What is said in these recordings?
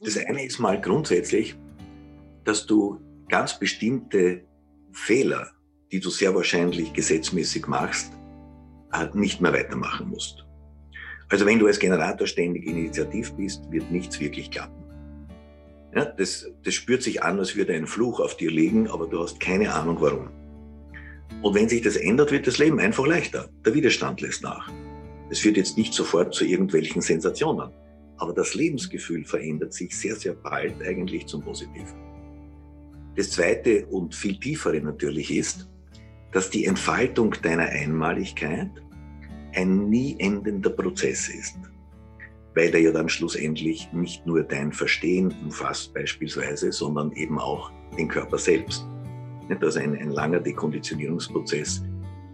Das eine ist mal grundsätzlich, dass du ganz bestimmte Fehler, die du sehr wahrscheinlich gesetzmäßig machst, halt nicht mehr weitermachen musst. Also wenn du als Generator ständig initiativ bist, wird nichts wirklich klappen. Ja, das, das spürt sich an, als würde ein Fluch auf dir liegen, aber du hast keine Ahnung warum. Und wenn sich das ändert, wird das Leben einfach leichter. Der Widerstand lässt nach. Es führt jetzt nicht sofort zu irgendwelchen Sensationen, aber das Lebensgefühl verändert sich sehr, sehr bald eigentlich zum Positiven. Das zweite und viel tiefere natürlich ist, dass die Entfaltung deiner Einmaligkeit ein nie endender Prozess ist, weil er ja dann schlussendlich nicht nur dein Verstehen umfasst beispielsweise, sondern eben auch den Körper selbst. Also ein, ein langer Dekonditionierungsprozess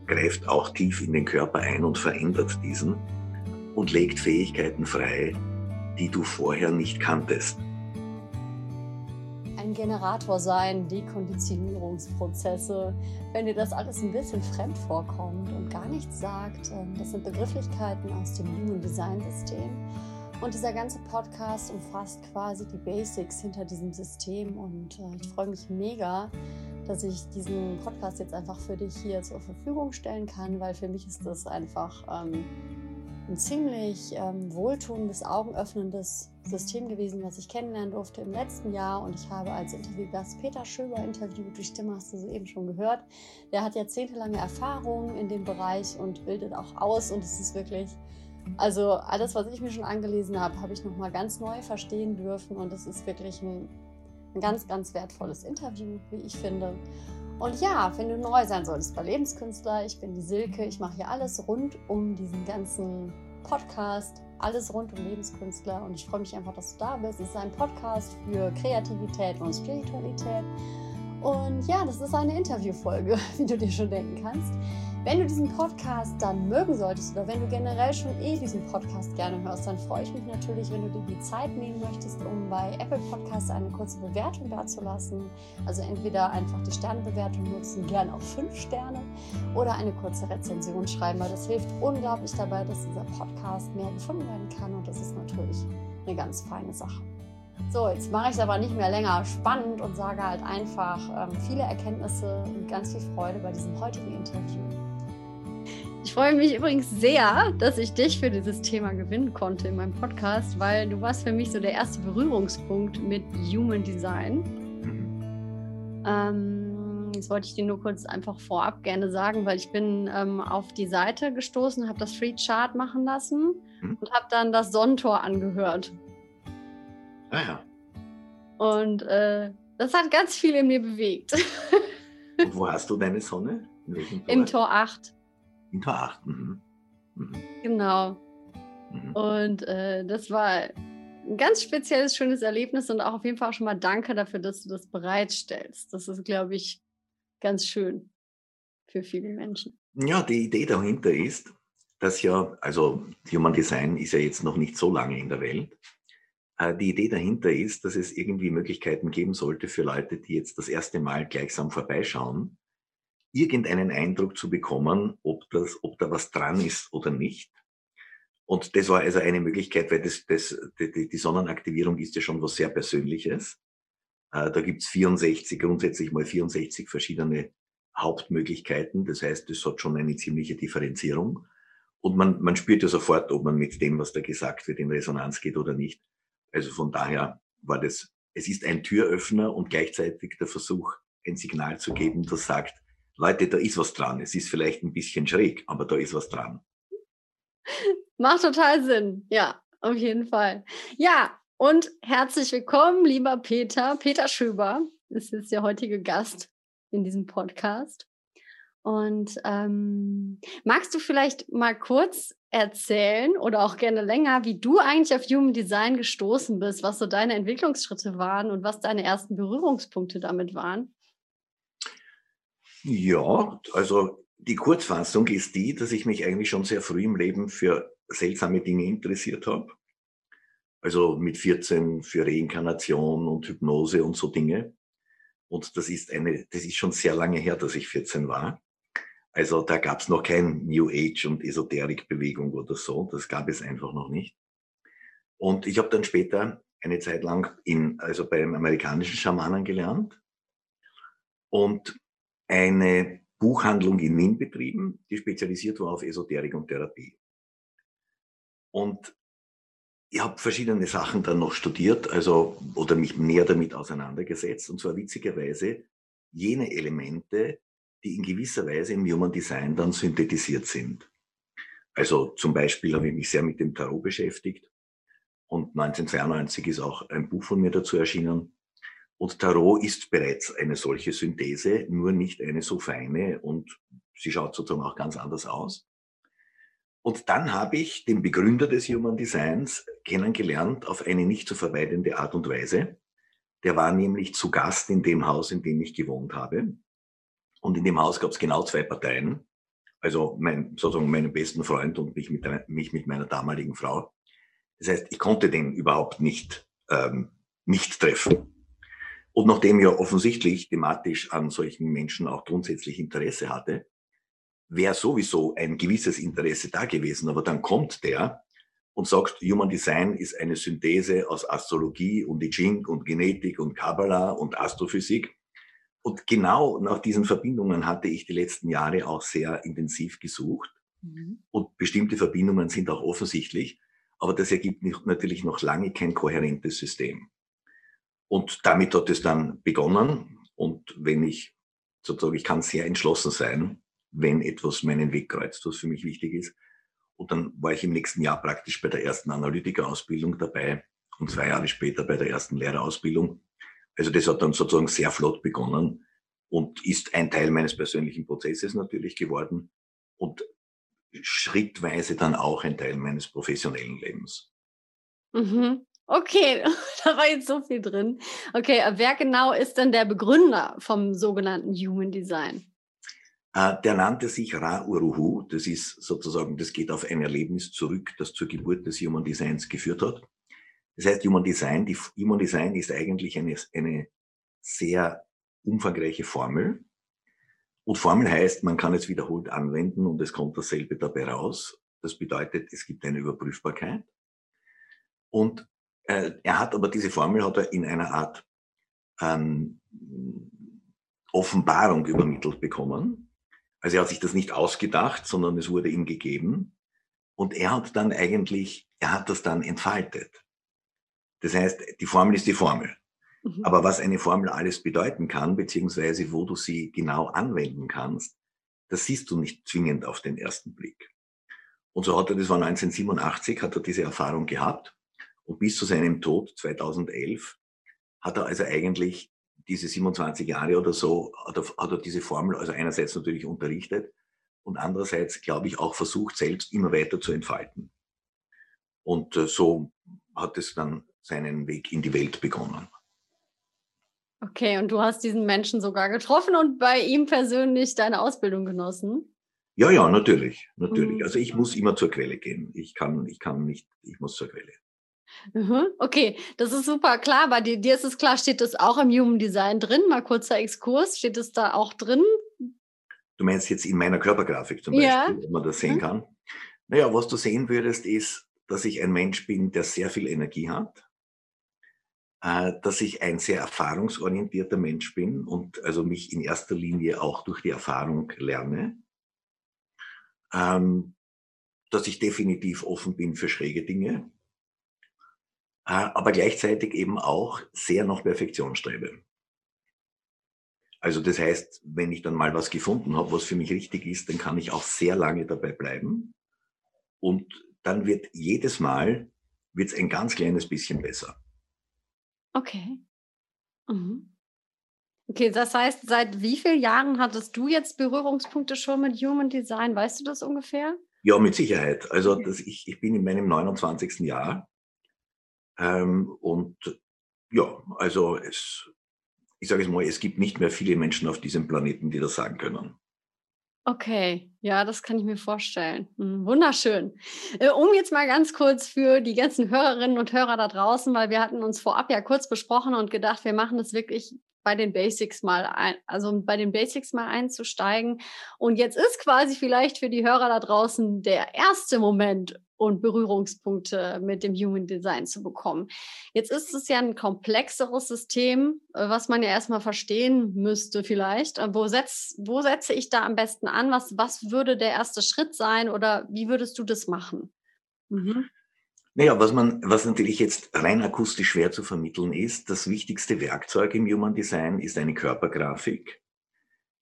greift auch tief in den Körper ein und verändert diesen und legt Fähigkeiten frei, die du vorher nicht kanntest. Ein Generator sein, Dekonditionierungsprozesse, wenn dir das alles ein bisschen fremd vorkommt und gar nichts sagt, ähm, das sind Begrifflichkeiten aus dem Human Design System. Und dieser ganze Podcast umfasst quasi die Basics hinter diesem System und äh, ich freue mich mega, dass ich diesen Podcast jetzt einfach für dich hier zur Verfügung stellen kann, weil für mich ist das einfach ähm, ein ziemlich ähm, wohltuendes, augenöffnendes System gewesen, was ich kennenlernen durfte im letzten Jahr. Und ich habe als Interviewgast Peter Schöber interviewt, die Stimme hast du soeben schon gehört. Der hat jahrzehntelange Erfahrung in dem Bereich und bildet auch aus. Und es ist wirklich, also alles, was ich mir schon angelesen habe, habe ich nochmal ganz neu verstehen dürfen. Und es ist wirklich ein ein ganz, ganz wertvolles Interview, wie ich finde. Und ja, wenn du neu sein solltest bei Lebenskünstler, ich bin die Silke, ich mache hier alles rund um diesen ganzen Podcast, alles rund um Lebenskünstler und ich freue mich einfach, dass du da bist. Es ist ein Podcast für Kreativität und Spiritualität. Und ja, das ist eine Interviewfolge, wie du dir schon denken kannst. Wenn du diesen Podcast dann mögen solltest oder wenn du generell schon eh diesen Podcast gerne hörst, dann freue ich mich natürlich, wenn du dir die Zeit nehmen möchtest, um bei Apple Podcasts eine kurze Bewertung dazulassen. Also entweder einfach die Sternebewertung nutzen, gerne auch fünf Sterne, oder eine kurze Rezension schreiben, weil das hilft unglaublich dabei, dass dieser Podcast mehr gefunden werden kann und das ist natürlich eine ganz feine Sache. So, jetzt mache ich es aber nicht mehr länger spannend und sage halt einfach ähm, viele Erkenntnisse und ganz viel Freude bei diesem heutigen Interview. Ich freue mich übrigens sehr, dass ich dich für dieses Thema gewinnen konnte in meinem Podcast, weil du warst für mich so der erste Berührungspunkt mit Human Design. Mhm. Ähm, jetzt wollte ich dir nur kurz einfach vorab gerne sagen, weil ich bin ähm, auf die Seite gestoßen, habe das Free Chart machen lassen mhm. und habe dann das Sonnentor angehört. Ah ja. Und äh, das hat ganz viel in mir bewegt. wo hast du deine Sonne? Im Tor 8. Tor 8. Mhm. Mhm. Genau. Mhm. Und äh, das war ein ganz spezielles, schönes Erlebnis und auch auf jeden Fall auch schon mal danke dafür, dass du das bereitstellst. Das ist, glaube ich, ganz schön für viele Menschen. Ja, die Idee dahinter ist, dass ja, also Human Design ist ja jetzt noch nicht so lange in der Welt. Äh, die Idee dahinter ist, dass es irgendwie Möglichkeiten geben sollte für Leute, die jetzt das erste Mal gleichsam vorbeischauen, irgendeinen Eindruck zu bekommen, ob, das, ob da was dran ist oder nicht. Und das war also eine Möglichkeit, weil das, das, die, die Sonnenaktivierung ist ja schon was sehr Persönliches. Äh, da gibt's 64, grundsätzlich mal 64 verschiedene Hauptmöglichkeiten. Das heißt, das hat schon eine ziemliche Differenzierung. Und man, man spürt ja sofort, ob man mit dem, was da gesagt wird, in Resonanz geht oder nicht. Also von daher war das, es ist ein Türöffner und gleichzeitig der Versuch, ein Signal zu geben, das sagt, Leute, da ist was dran. Es ist vielleicht ein bisschen schräg, aber da ist was dran. Macht total Sinn. Ja, auf jeden Fall. Ja, und herzlich willkommen, lieber Peter. Peter Schöber ist jetzt der heutige Gast in diesem Podcast. Und ähm, magst du vielleicht mal kurz erzählen oder auch gerne länger, wie du eigentlich auf Human Design gestoßen bist, was so deine Entwicklungsschritte waren und was deine ersten Berührungspunkte damit waren? Ja, also die Kurzfassung ist die, dass ich mich eigentlich schon sehr früh im Leben für seltsame Dinge interessiert habe. Also mit 14 für Reinkarnation und Hypnose und so Dinge. Und das ist eine, das ist schon sehr lange her, dass ich 14 war. Also da gab es noch kein New Age und Esoterikbewegung oder so. Das gab es einfach noch nicht. Und ich habe dann später eine Zeit lang in, also bei einem amerikanischen Schamanen gelernt und eine Buchhandlung in Wien betrieben, die spezialisiert war auf Esoterik und Therapie. Und ich habe verschiedene Sachen dann noch studiert, also oder mich näher damit auseinandergesetzt, und zwar witzigerweise jene Elemente, die in gewisser Weise im Human Design dann synthetisiert sind. Also zum Beispiel habe ich mich sehr mit dem Tarot beschäftigt und 1992 ist auch ein Buch von mir dazu erschienen. Und Tarot ist bereits eine solche Synthese, nur nicht eine so feine und sie schaut sozusagen auch ganz anders aus. Und dann habe ich den Begründer des Human Designs kennengelernt auf eine nicht zu vermeidende Art und Weise. Der war nämlich zu Gast in dem Haus, in dem ich gewohnt habe. Und in dem Haus gab es genau zwei Parteien. Also mein, sozusagen meinen besten Freund und mich mit, mich mit meiner damaligen Frau. Das heißt, ich konnte den überhaupt nicht, ähm, nicht treffen. Und nachdem ich ja offensichtlich thematisch an solchen Menschen auch grundsätzlich Interesse hatte, wäre sowieso ein gewisses Interesse da gewesen. Aber dann kommt der und sagt, Human Design ist eine Synthese aus Astrologie und I Ching und Genetik und Kabbalah und Astrophysik. Und genau nach diesen Verbindungen hatte ich die letzten Jahre auch sehr intensiv gesucht. Mhm. Und bestimmte Verbindungen sind auch offensichtlich. Aber das ergibt natürlich noch lange kein kohärentes System. Und damit hat es dann begonnen. Und wenn ich sozusagen, ich kann sehr entschlossen sein, wenn etwas meinen Weg kreuzt, was für mich wichtig ist. Und dann war ich im nächsten Jahr praktisch bei der ersten Analytikerausbildung dabei und zwei Jahre später bei der ersten Lehrerausbildung. Also das hat dann sozusagen sehr flott begonnen und ist ein Teil meines persönlichen Prozesses natürlich geworden und schrittweise dann auch ein Teil meines professionellen Lebens. Mhm. Okay, da war jetzt so viel drin. Okay, wer genau ist denn der Begründer vom sogenannten Human Design? Äh, der nannte sich Ra Uruhu. Das ist sozusagen, das geht auf ein Erlebnis zurück, das zur Geburt des Human Designs geführt hat. Das heißt, Human Design, die Human Design ist eigentlich eine, eine sehr umfangreiche Formel. Und Formel heißt, man kann es wiederholt anwenden und es kommt dasselbe dabei raus. Das bedeutet, es gibt eine Überprüfbarkeit. Und äh, er hat aber diese Formel hat er in einer Art ähm, Offenbarung übermittelt bekommen. Also er hat sich das nicht ausgedacht, sondern es wurde ihm gegeben. Und er hat dann eigentlich, er hat das dann entfaltet. Das heißt, die Formel ist die Formel. Mhm. Aber was eine Formel alles bedeuten kann, beziehungsweise wo du sie genau anwenden kannst, das siehst du nicht zwingend auf den ersten Blick. Und so hat er, das war 1987, hat er diese Erfahrung gehabt. Und bis zu seinem Tod 2011 hat er also eigentlich diese 27 Jahre oder so, hat er, hat er diese Formel also einerseits natürlich unterrichtet und andererseits, glaube ich, auch versucht, selbst immer weiter zu entfalten. Und äh, so hat es dann seinen Weg in die Welt begonnen. Okay, und du hast diesen Menschen sogar getroffen und bei ihm persönlich deine Ausbildung genossen? Ja, ja, natürlich, natürlich. Mhm. Also ich muss immer zur Quelle gehen. Ich kann, ich kann nicht, ich muss zur Quelle. Mhm, okay, das ist super klar. Bei dir, dir ist es klar, steht das auch im Human Design drin? Mal kurzer Exkurs, steht es da auch drin? Du meinst jetzt in meiner Körpergrafik zum Beispiel, ja. ob man das sehen mhm. kann? Naja, was du sehen würdest, ist, dass ich ein Mensch bin, der sehr viel Energie hat, äh, dass ich ein sehr erfahrungsorientierter Mensch bin und also mich in erster Linie auch durch die Erfahrung lerne, ähm, dass ich definitiv offen bin für schräge Dinge, aber gleichzeitig eben auch sehr nach Perfektion strebe. Also das heißt, wenn ich dann mal was gefunden habe, was für mich richtig ist, dann kann ich auch sehr lange dabei bleiben. Und dann wird jedes Mal wird's ein ganz kleines bisschen besser. Okay. Mhm. Okay, das heißt, seit wie vielen Jahren hattest du jetzt Berührungspunkte schon mit Human Design? Weißt du das ungefähr? Ja, mit Sicherheit. Also das, ich, ich bin in meinem 29. Jahr ähm, und ja, also es, ich sage es mal, es gibt nicht mehr viele Menschen auf diesem Planeten, die das sagen können. Okay, ja, das kann ich mir vorstellen. Hm, wunderschön. Äh, um jetzt mal ganz kurz für die ganzen Hörerinnen und Hörer da draußen, weil wir hatten uns vorab ja kurz besprochen und gedacht, wir machen das wirklich bei den Basics mal ein, also bei den Basics mal einzusteigen. Und jetzt ist quasi vielleicht für die Hörer da draußen der erste Moment, und Berührungspunkte mit dem Human Design zu bekommen. Jetzt ist es ja ein komplexeres System, äh, was man ja erstmal verstehen müsste vielleicht. Äh, wo, setz, wo setze ich da am besten an? Was, was würde der erste Schritt sein oder wie würdest du das machen? Mhm. Naja, was man, was natürlich jetzt rein akustisch schwer zu vermitteln ist, das wichtigste Werkzeug im Human Design ist eine Körpergrafik.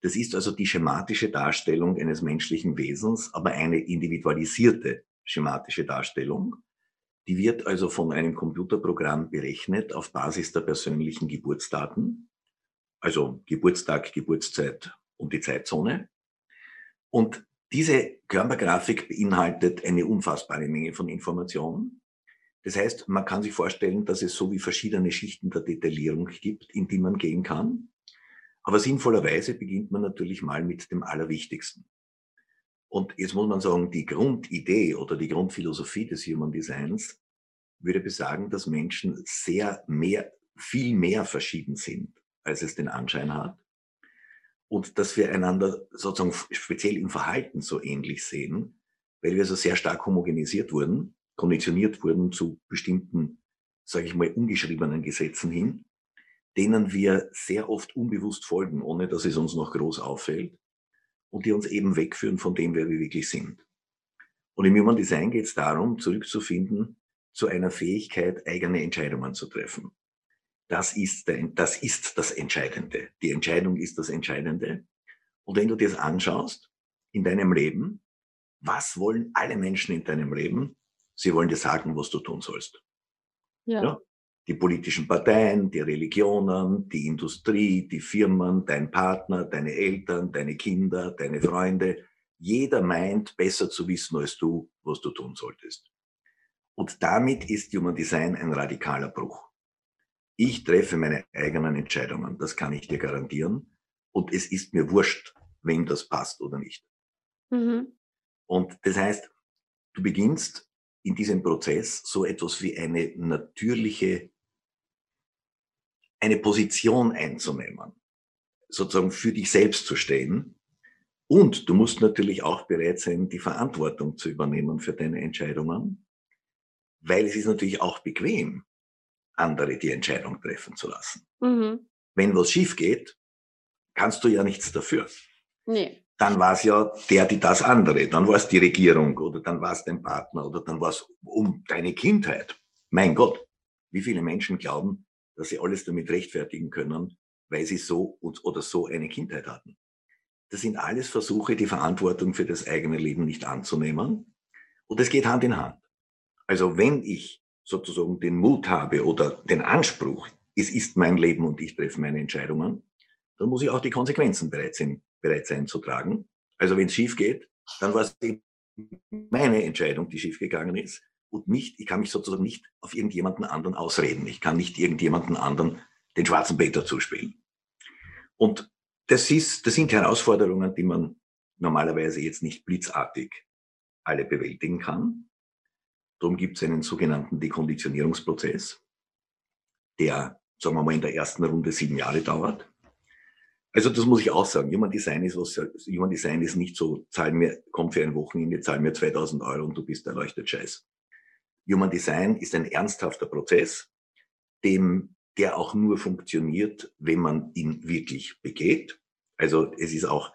Das ist also die schematische Darstellung eines menschlichen Wesens, aber eine individualisierte schematische Darstellung. Die wird also von einem Computerprogramm berechnet auf Basis der persönlichen Geburtsdaten, also Geburtstag, Geburtszeit und die Zeitzone. Und diese Körpergrafik beinhaltet eine unfassbare Menge von Informationen. Das heißt, man kann sich vorstellen, dass es so wie verschiedene Schichten der Detaillierung gibt, in die man gehen kann. Aber sinnvollerweise beginnt man natürlich mal mit dem Allerwichtigsten. Und jetzt muss man sagen, die Grundidee oder die Grundphilosophie des Human Designs würde besagen, dass Menschen sehr mehr, viel mehr verschieden sind, als es den Anschein hat. Und dass wir einander sozusagen speziell im Verhalten so ähnlich sehen, weil wir so sehr stark homogenisiert wurden, konditioniert wurden zu bestimmten, sage ich mal, ungeschriebenen Gesetzen hin denen wir sehr oft unbewusst folgen, ohne dass es uns noch groß auffällt und die uns eben wegführen von dem, wer wir wirklich sind. Und im Human Design geht es darum, zurückzufinden zu einer Fähigkeit, eigene Entscheidungen zu treffen. Das ist, der, das ist das Entscheidende. Die Entscheidung ist das Entscheidende. Und wenn du dir das anschaust in deinem Leben, was wollen alle Menschen in deinem Leben? Sie wollen dir sagen, was du tun sollst. Ja. ja? Die politischen Parteien, die Religionen, die Industrie, die Firmen, dein Partner, deine Eltern, deine Kinder, deine Freunde. Jeder meint, besser zu wissen als du, was du tun solltest. Und damit ist Human Design ein radikaler Bruch. Ich treffe meine eigenen Entscheidungen, das kann ich dir garantieren. Und es ist mir wurscht, wem das passt oder nicht. Mhm. Und das heißt, du beginnst in diesem Prozess so etwas wie eine natürliche, eine Position einzunehmen, sozusagen für dich selbst zu stehen. Und du musst natürlich auch bereit sein, die Verantwortung zu übernehmen für deine Entscheidungen, weil es ist natürlich auch bequem, andere die Entscheidung treffen zu lassen. Mhm. Wenn was schief geht, kannst du ja nichts dafür. Nee dann war es ja der, die das andere. Dann war es die Regierung oder dann war es dein Partner oder dann war es um deine Kindheit. Mein Gott, wie viele Menschen glauben, dass sie alles damit rechtfertigen können, weil sie so oder so eine Kindheit hatten. Das sind alles Versuche, die Verantwortung für das eigene Leben nicht anzunehmen. Und es geht Hand in Hand. Also wenn ich sozusagen den Mut habe oder den Anspruch, es ist mein Leben und ich treffe meine Entscheidungen, dann muss ich auch die Konsequenzen bereit sein, bereit sein zu tragen. Also wenn es schief geht, dann war es meine Entscheidung, die schief gegangen ist. Und nicht, ich kann mich sozusagen nicht auf irgendjemanden anderen ausreden. Ich kann nicht irgendjemanden anderen den schwarzen Peter zuspielen. Und das, ist, das sind Herausforderungen, die man normalerweise jetzt nicht blitzartig alle bewältigen kann. Darum gibt es einen sogenannten Dekonditionierungsprozess, der, sagen wir mal, in der ersten Runde sieben Jahre dauert. Also das muss ich auch sagen. Human Design ist was, Human Design ist nicht so, zahl mir, komm für ein Wochenende, zahl mir 2000 Euro und du bist erleuchtet Scheiß. Human Design ist ein ernsthafter Prozess, dem, der auch nur funktioniert, wenn man ihn wirklich begeht. Also es ist auch,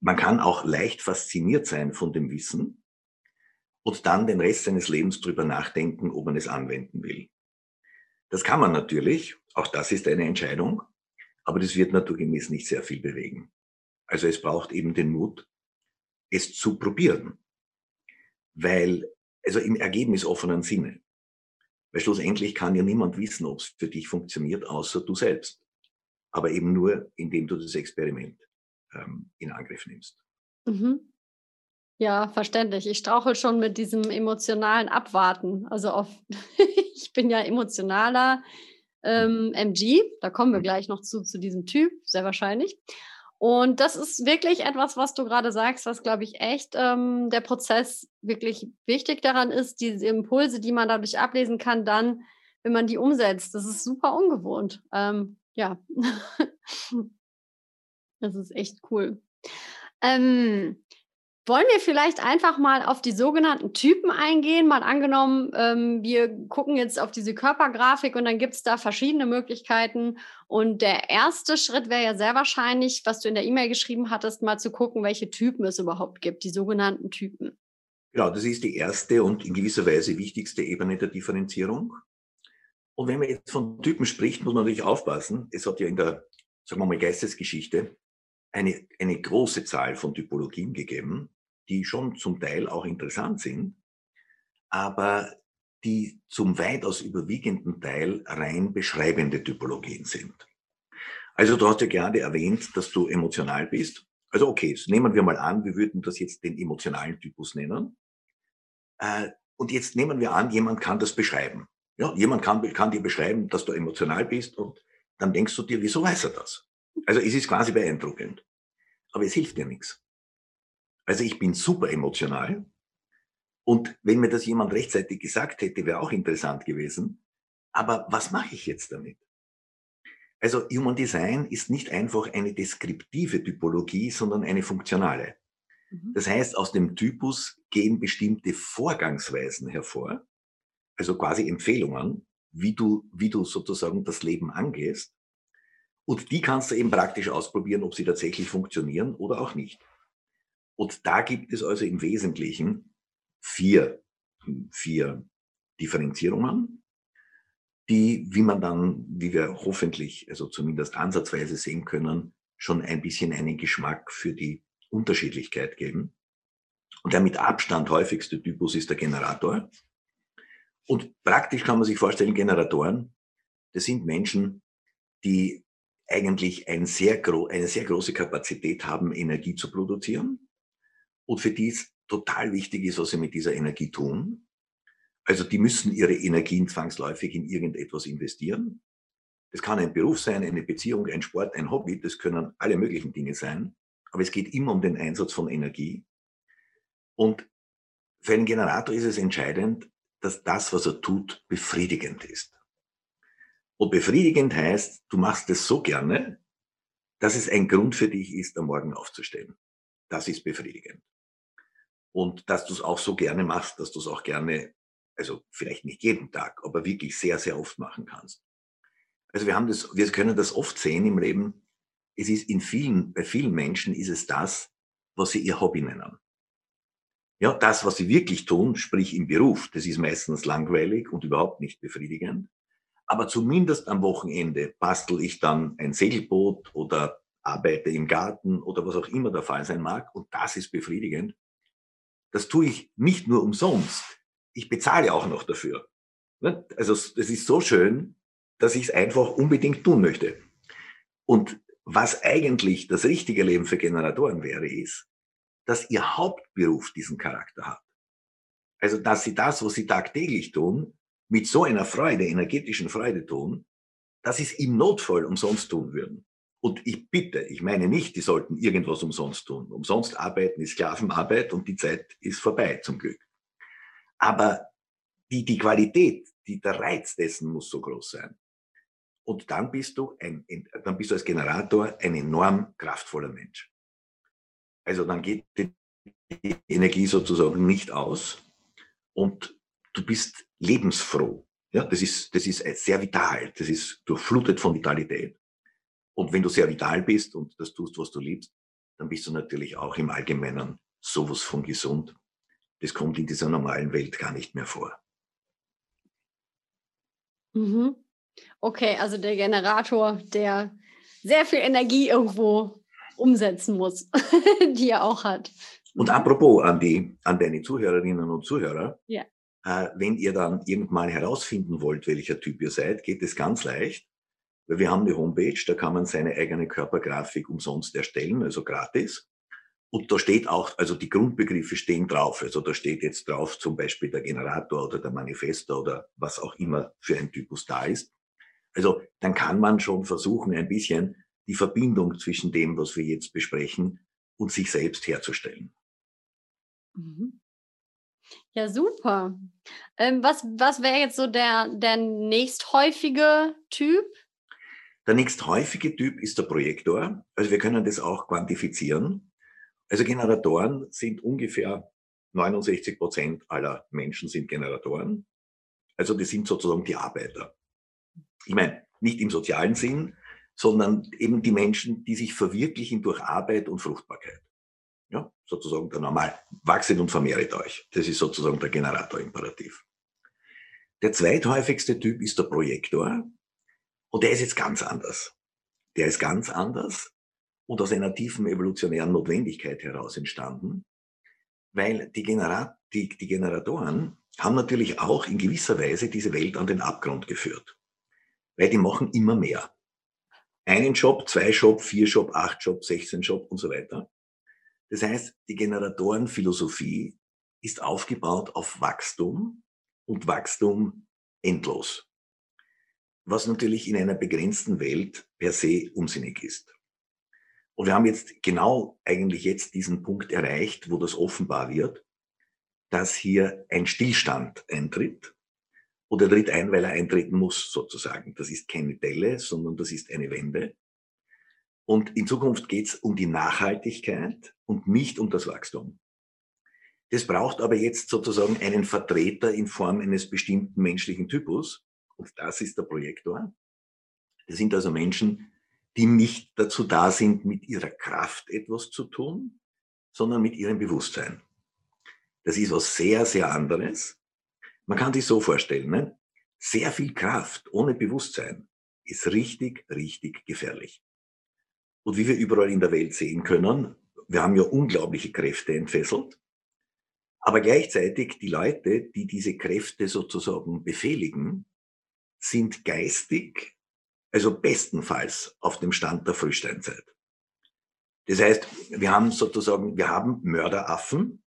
man kann auch leicht fasziniert sein von dem Wissen und dann den Rest seines Lebens drüber nachdenken, ob man es anwenden will. Das kann man natürlich, auch das ist eine Entscheidung, aber das wird naturgemäß nicht sehr viel bewegen. Also es braucht eben den Mut, es zu probieren. Weil, also im Ergebnis offenen Sinne. Weil schlussendlich kann ja niemand wissen, ob es für dich funktioniert, außer du selbst. Aber eben nur, indem du das Experiment ähm, in Angriff nimmst. Mhm. Ja, verständlich. Ich strauchel schon mit diesem emotionalen Abwarten. Also auf, ich bin ja emotionaler ähm, MG. Da kommen wir mhm. gleich noch zu, zu diesem Typ, sehr wahrscheinlich. Und das ist wirklich etwas, was du gerade sagst, was, glaube ich, echt ähm, der Prozess wirklich wichtig daran ist, diese Impulse, die man dadurch ablesen kann, dann, wenn man die umsetzt. Das ist super ungewohnt. Ähm, ja, das ist echt cool. Ähm, Wollen wir vielleicht einfach mal auf die sogenannten Typen eingehen? Mal angenommen, ähm, wir gucken jetzt auf diese Körpergrafik und dann gibt es da verschiedene Möglichkeiten. Und der erste Schritt wäre ja sehr wahrscheinlich, was du in der E-Mail geschrieben hattest, mal zu gucken, welche Typen es überhaupt gibt, die sogenannten Typen. Genau, das ist die erste und in gewisser Weise wichtigste Ebene der Differenzierung. Und wenn man jetzt von Typen spricht, muss man natürlich aufpassen. Es hat ja in der, sagen wir mal, Geistesgeschichte eine, eine große Zahl von Typologien gegeben die schon zum Teil auch interessant sind, aber die zum weitaus überwiegenden Teil rein beschreibende Typologien sind. Also du hast ja gerade erwähnt, dass du emotional bist. Also okay, nehmen wir mal an, wir würden das jetzt den emotionalen Typus nennen. Äh, und jetzt nehmen wir an, jemand kann das beschreiben. Ja, jemand kann, kann dir beschreiben, dass du emotional bist und dann denkst du dir, wieso weiß er das? Also es ist quasi beeindruckend. Aber es hilft dir nichts. Also ich bin super emotional. Und wenn mir das jemand rechtzeitig gesagt hätte, wäre auch interessant gewesen. Aber was mache ich jetzt damit? Also Human Design ist nicht einfach eine deskriptive Typologie, sondern eine funktionale. Mhm. Das heißt, aus dem Typus gehen bestimmte Vorgangsweisen hervor, also quasi Empfehlungen, wie du, wie du sozusagen das Leben angehst. Und die kannst du eben praktisch ausprobieren, ob sie tatsächlich funktionieren oder auch nicht. Und da gibt es also im Wesentlichen vier, vier Differenzierungen, die, wie man dann, wie wir hoffentlich, also zumindest ansatzweise sehen können, schon ein bisschen einen Geschmack für die Unterschiedlichkeit geben. Und der mit Abstand häufigste Typus ist der Generator. Und praktisch kann man sich vorstellen, Generatoren, das sind Menschen, die eigentlich ein sehr eine sehr große Kapazität haben, Energie zu produzieren und für die es total wichtig ist, was sie mit dieser Energie tun. Also die müssen ihre Energien zwangsläufig in irgendetwas investieren. Das kann ein Beruf sein, eine Beziehung, ein Sport, ein Hobby, das können alle möglichen Dinge sein. Aber es geht immer um den Einsatz von Energie. Und für einen Generator ist es entscheidend, dass das, was er tut, befriedigend ist. Und befriedigend heißt, du machst es so gerne, dass es ein Grund für dich ist, am Morgen aufzustehen. Das ist befriedigend und dass du es auch so gerne machst, dass du es auch gerne, also vielleicht nicht jeden Tag, aber wirklich sehr, sehr oft machen kannst. Also wir haben das, wir können das oft sehen im Leben. Es ist in vielen, bei vielen Menschen ist es das, was sie ihr Hobby nennen. Ja, das, was sie wirklich tun, sprich im Beruf, das ist meistens langweilig und überhaupt nicht befriedigend. Aber zumindest am Wochenende bastel ich dann ein Segelboot oder arbeite im Garten oder was auch immer der Fall sein mag. Und das ist befriedigend das tue ich nicht nur umsonst. Ich bezahle auch noch dafür. Ne? Also es ist so schön, dass ich es einfach unbedingt tun möchte. Und was eigentlich das richtige Leben für Generatoren wäre, ist, dass ihr Hauptberuf diesen Charakter hat. Also, dass sie das, was sie tagtäglich tun, mit so einer Freude, energetischen Freude tun, dass sie es im Notfall umsonst tun würden. Und ich bitte, ich meine nicht, die sollten irgendwas umsonst tun. Umsonst arbeiten ist Sklavenarbeit und die Zeit ist vorbei, zum Glück. Aber die, die Qualität, die, der Reiz dessen muss so groß sein. Und dann bist du ein, dann bist du als Generator ein enorm kraftvoller Mensch. Also dann geht die Energie sozusagen nicht aus und du bist lebensfroh. Ja, das ist, das ist sehr vital. Das ist durchflutet von Vitalität. Und wenn du sehr vital bist und das tust, was du liebst, dann bist du natürlich auch im Allgemeinen sowas von gesund. Das kommt in dieser normalen Welt gar nicht mehr vor. Mhm. Okay, also der Generator, der sehr viel Energie irgendwo umsetzen muss, die er auch hat. Und apropos an, die, an deine Zuhörerinnen und Zuhörer, ja. äh, wenn ihr dann irgendwann herausfinden wollt, welcher Typ ihr seid, geht es ganz leicht. Weil wir haben eine Homepage, da kann man seine eigene Körpergrafik umsonst erstellen, also gratis. Und da steht auch, also die Grundbegriffe stehen drauf. Also da steht jetzt drauf zum Beispiel der Generator oder der Manifestor oder was auch immer für ein Typus da ist. Also dann kann man schon versuchen, ein bisschen die Verbindung zwischen dem, was wir jetzt besprechen, und sich selbst herzustellen. Mhm. Ja, super. Ähm, was was wäre jetzt so der, der nächsthäufige Typ? Der nächsthäufige Typ ist der Projektor. Also wir können das auch quantifizieren. Also Generatoren sind ungefähr 69 Prozent aller Menschen sind Generatoren. Also die sind sozusagen die Arbeiter. Ich meine, nicht im sozialen Sinn, sondern eben die Menschen, die sich verwirklichen durch Arbeit und Fruchtbarkeit. Ja, sozusagen der normal. Wachset und vermehret euch. Das ist sozusagen der Generatoриmperativ. Der zweithäufigste Typ ist der Projektor. Und der ist jetzt ganz anders. Der ist ganz anders und aus einer tiefen evolutionären Notwendigkeit heraus entstanden, weil die, Genera die, die Generatoren haben natürlich auch in gewisser Weise diese Welt an den Abgrund geführt. Weil die machen immer mehr. Einen Job, zwei Job, vier Job, acht Job, 16 Job und so weiter. Das heißt, die Generatorenphilosophie ist aufgebaut auf Wachstum und Wachstum endlos. Was natürlich in einer begrenzten Welt per se unsinnig ist. Und wir haben jetzt genau eigentlich jetzt diesen Punkt erreicht, wo das offenbar wird, dass hier ein Stillstand eintritt. Oder tritt ein, weil er eintreten muss, sozusagen. Das ist keine Delle, sondern das ist eine Wende. Und in Zukunft geht es um die Nachhaltigkeit und nicht um das Wachstum. Das braucht aber jetzt sozusagen einen Vertreter in Form eines bestimmten menschlichen Typus. Und das ist der Projektor. Das sind also Menschen, die nicht dazu da sind, mit ihrer Kraft etwas zu tun, sondern mit ihrem Bewusstsein. Das ist was sehr, sehr anderes. Man kann sich so vorstellen, ne? sehr viel Kraft ohne Bewusstsein ist richtig, richtig gefährlich. Und wie wir überall in der Welt sehen können, wir haben ja unglaubliche Kräfte entfesselt, aber gleichzeitig die Leute, die diese Kräfte sozusagen befehligen, sind geistig, also bestenfalls auf dem Stand der Frühsteinzeit. Das heißt, wir haben sozusagen, wir haben Mörderaffen,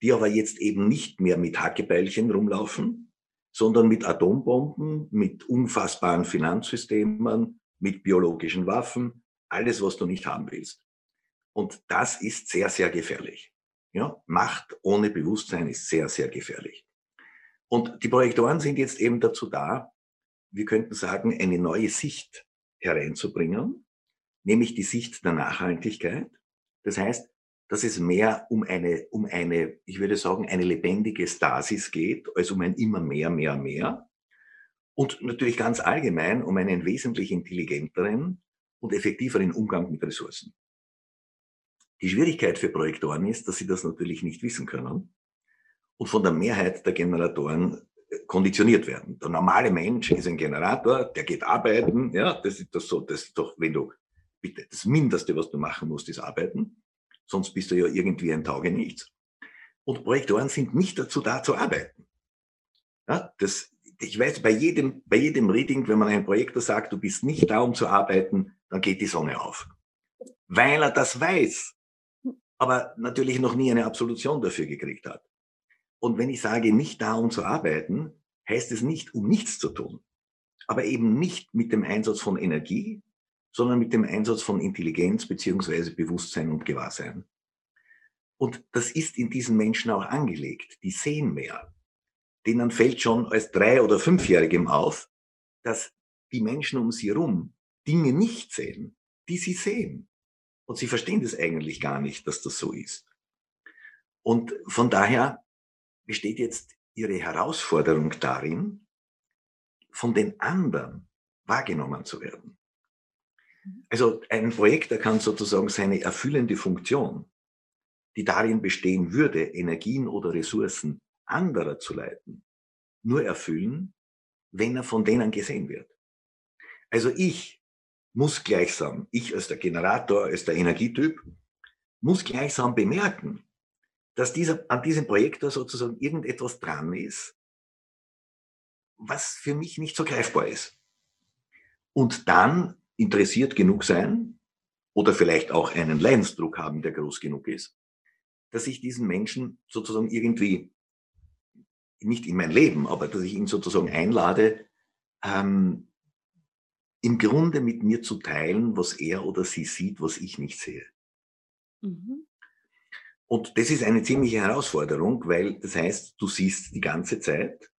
die aber jetzt eben nicht mehr mit Hackebeilchen rumlaufen, sondern mit Atombomben, mit unfassbaren Finanzsystemen, mit biologischen Waffen, alles, was du nicht haben willst. Und das ist sehr, sehr gefährlich. Ja, Macht ohne Bewusstsein ist sehr, sehr gefährlich. Und die Projektoren sind jetzt eben dazu da, wir könnten sagen, eine neue Sicht hereinzubringen, nämlich die Sicht der Nachhaltigkeit. Das heißt, dass es mehr um eine, um eine, ich würde sagen, eine lebendige Stasis geht, als um ein immer mehr, mehr, mehr. Und natürlich ganz allgemein um einen wesentlich intelligenteren und effektiveren Umgang mit Ressourcen. Die Schwierigkeit für Projektoren ist, dass sie das natürlich nicht wissen können und von der Mehrheit der Generatoren konditioniert werden. Der normale Mensch ist ein Generator, der geht arbeiten, ja, das ist das so, das ist doch, wenn du, bitte, das Mindeste, was du machen musst, ist arbeiten sonst bist du ja irgendwie ein Taugenichts. Und Projektoren sind nicht dazu da zu arbeiten. Ja, das, ich weiß, bei jedem, bei jedem Reading, wenn man einem Projektor sagt, du bist nicht da, um zu arbeiten, dann geht die Sonne auf. Weil er das weiß, aber natürlich noch nie eine Absolution dafür gekriegt hat. Und wenn ich sage, nicht da, um zu arbeiten, heißt es nicht, um nichts zu tun. Aber eben nicht mit dem Einsatz von Energie, sondern mit dem Einsatz von Intelligenz beziehungsweise Bewusstsein und Gewahrsein. Und das ist in diesen Menschen auch angelegt. Die sehen mehr. Denen fällt schon als drei- oder fünfjährigem auf, dass die Menschen um sie herum Dinge nicht sehen, die sie sehen. Und sie verstehen das eigentlich gar nicht, dass das so ist. Und von daher besteht jetzt ihre Herausforderung darin, von den anderen wahrgenommen zu werden. Also ein Projektor kann sozusagen seine erfüllende Funktion, die darin bestehen würde, Energien oder Ressourcen anderer zu leiten, nur erfüllen, wenn er von denen gesehen wird. Also ich muss gleichsam, ich als der Generator, als der Energietyp, muss gleichsam bemerken, dass dieser, an diesem Projektor sozusagen irgendetwas dran ist, was für mich nicht so greifbar ist. Und dann interessiert genug sein oder vielleicht auch einen Leidensdruck haben, der groß genug ist, dass ich diesen Menschen sozusagen irgendwie, nicht in mein Leben, aber dass ich ihn sozusagen einlade, ähm, im Grunde mit mir zu teilen, was er oder sie sieht, was ich nicht sehe. Mhm. Und das ist eine ziemliche Herausforderung, weil das heißt, du siehst die ganze Zeit,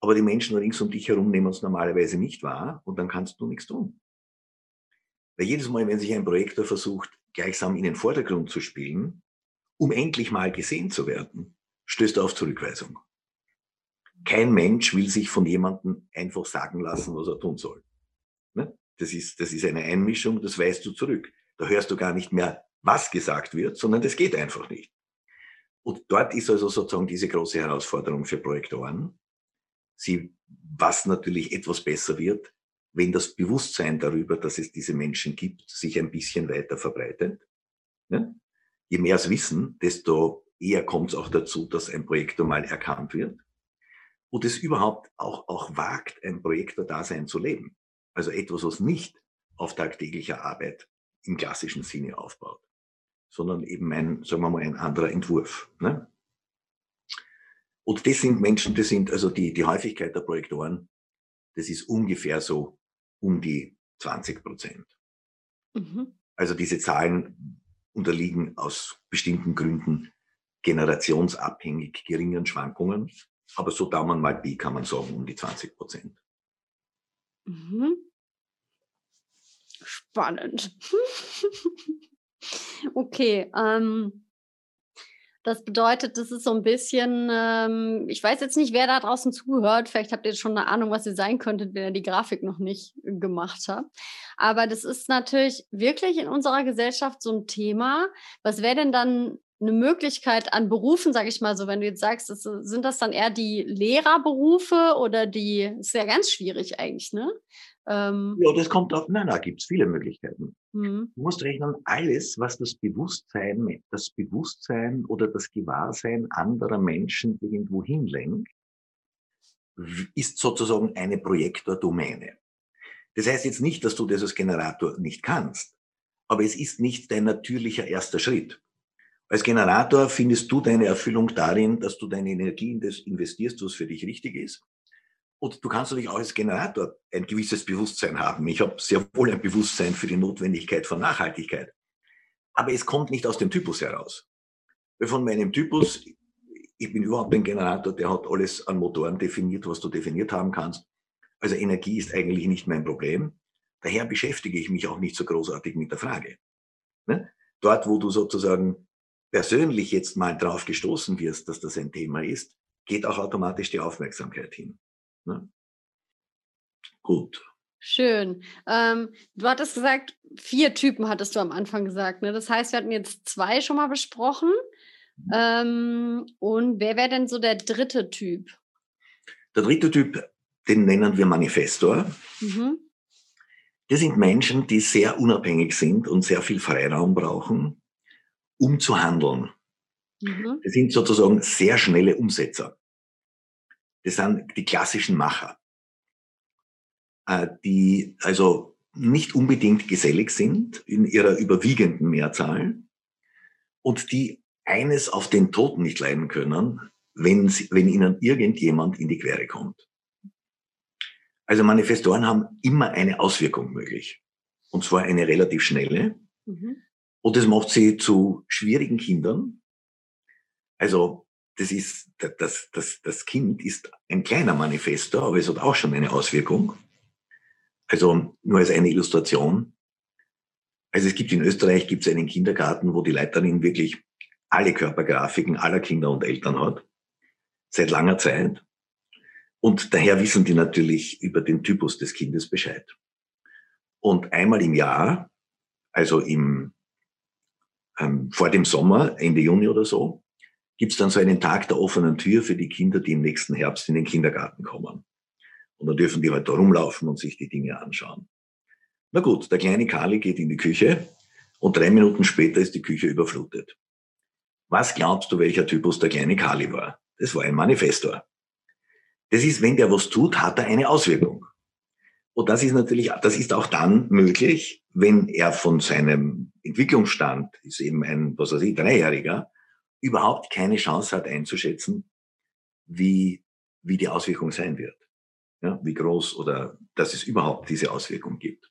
aber die Menschen rings um dich herum nehmen es normalerweise nicht wahr und dann kannst du nichts tun. Weil jedes Mal, wenn sich ein Projektor versucht, gleichsam in den Vordergrund zu spielen, um endlich mal gesehen zu werden, stößt auf Zurückweisung. Kein Mensch will sich von jemandem einfach sagen lassen, was er tun soll. Ne? Das ist, das ist eine Einmischung, das weist du zurück. Da hörst du gar nicht mehr, was gesagt wird, sondern das geht einfach nicht. Und dort ist also sozusagen diese große Herausforderung für Projektoren, sie, was natürlich etwas besser wird, wenn das Bewusstsein darüber, dass es diese Menschen gibt, sich ein bisschen weiter verbreitet. Ne? Je mehr es wissen, desto eher kommt es auch dazu, dass ein Projektor mal erkannt wird und es überhaupt auch, auch wagt, ein Projektor-Dasein zu leben. Also etwas, was nicht auf tagtäglicher Arbeit im klassischen Sinne aufbaut, sondern eben ein, sagen wir mal, ein anderer Entwurf. Ne? Und das sind Menschen, das sind also die, die Häufigkeit der Projektoren, das ist ungefähr so um die 20 Prozent. Mhm. Also diese Zahlen unterliegen aus bestimmten Gründen generationsabhängig geringen Schwankungen. Aber so Daumen mal Pi kann man sagen, um die 20 Prozent. Mhm. Spannend. okay. Ähm, das bedeutet, das ist so ein bisschen, ähm, ich weiß jetzt nicht, wer da draußen zuhört. Vielleicht habt ihr schon eine Ahnung, was ihr sein könntet, wenn ihr die Grafik noch nicht gemacht habt. Aber das ist natürlich wirklich in unserer Gesellschaft so ein Thema. Was wäre denn dann eine Möglichkeit an Berufen, sage ich mal so, wenn du jetzt sagst, das, sind das dann eher die Lehrerberufe oder die, ist ja ganz schwierig eigentlich, ne? Ähm, ja, das kommt auf, nein, da gibt's viele Möglichkeiten. Mhm. Du musst rechnen, alles, was das Bewusstsein, das Bewusstsein oder das Gewahrsein anderer Menschen irgendwo hinlenkt, ist sozusagen eine Projektordomäne. Das heißt jetzt nicht, dass du das als Generator nicht kannst, aber es ist nicht dein natürlicher erster Schritt. Als Generator findest du deine Erfüllung darin, dass du deine Energie in das investierst, was für dich richtig ist. Und du kannst natürlich auch als Generator ein gewisses Bewusstsein haben. Ich habe sehr wohl ein Bewusstsein für die Notwendigkeit von Nachhaltigkeit. Aber es kommt nicht aus dem Typus heraus. Von meinem Typus, ich bin überhaupt ein Generator, der hat alles an Motoren definiert, was du definiert haben kannst. Also Energie ist eigentlich nicht mein Problem. Daher beschäftige ich mich auch nicht so großartig mit der Frage. Ne? Dort, wo du sozusagen persönlich jetzt mal drauf gestoßen wirst, dass das ein Thema ist, geht auch automatisch die Aufmerksamkeit hin. Ne? Gut. Schön. Ähm, du hattest gesagt, vier Typen hattest du am Anfang gesagt. Ne? Das heißt, wir hatten jetzt zwei schon mal besprochen. Mhm. Ähm, und wer wäre denn so der dritte Typ? Der dritte Typ, den nennen wir Manifestor. Mhm. Das sind Menschen, die sehr unabhängig sind und sehr viel Freiraum brauchen um zu handeln. Mhm. Das sind sozusagen sehr schnelle Umsetzer. Das sind die klassischen Macher, äh, die also nicht unbedingt gesellig sind in ihrer überwiegenden Mehrzahl und die eines auf den Tod nicht leiden können, wenn, sie, wenn ihnen irgendjemand in die Quere kommt. Also Manifestoren haben immer eine Auswirkung möglich. Und zwar eine relativ schnelle. Mhm. Und das macht sie zu schwierigen Kindern. Also das ist, das, das, das Kind ist ein kleiner Manifestor, aber es hat auch schon eine Auswirkung. Also nur als eine Illustration. Also es gibt in Österreich gibt es einen Kindergarten, wo die Leiterin wirklich alle Körpergrafiken aller Kinder und Eltern hat. Seit langer Zeit. Und daher wissen die natürlich über den Typus des Kindes Bescheid. Und einmal im Jahr, also im ähm, vor dem Sommer, Ende Juni oder so, gibt's dann so einen Tag der offenen Tür für die Kinder, die im nächsten Herbst in den Kindergarten kommen. Und dann dürfen die halt da rumlaufen und sich die Dinge anschauen. Na gut, der kleine Kali geht in die Küche und drei Minuten später ist die Küche überflutet. Was glaubst du, welcher Typus der kleine Kali war? Das war ein Manifestor. Das ist, wenn der was tut, hat er eine Auswirkung. Und das ist natürlich, das ist auch dann möglich, wenn er von seinem Entwicklungsstand, ist eben ein, was weiß ich, Dreijähriger, überhaupt keine Chance hat einzuschätzen, wie, wie die Auswirkung sein wird. Ja, wie groß oder dass es überhaupt diese Auswirkung gibt.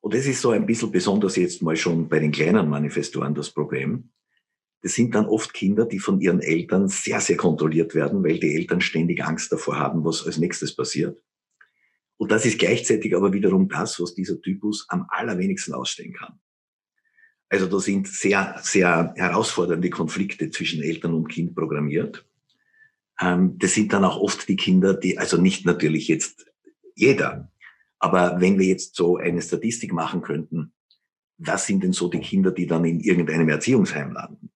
Und das ist so ein bisschen besonders jetzt mal schon bei den kleinen Manifestoren das Problem. Das sind dann oft Kinder, die von ihren Eltern sehr, sehr kontrolliert werden, weil die Eltern ständig Angst davor haben, was als nächstes passiert. Und das ist gleichzeitig aber wiederum das, was dieser Typus am allerwenigsten ausstehen kann. Also da sind sehr, sehr herausfordernde Konflikte zwischen Eltern und Kind programmiert. Ähm, das sind dann auch oft die Kinder, die, also nicht natürlich jetzt jeder, aber wenn wir jetzt so eine Statistik machen könnten, was sind denn so die Kinder, die dann in irgendeinem Erziehungsheim landen?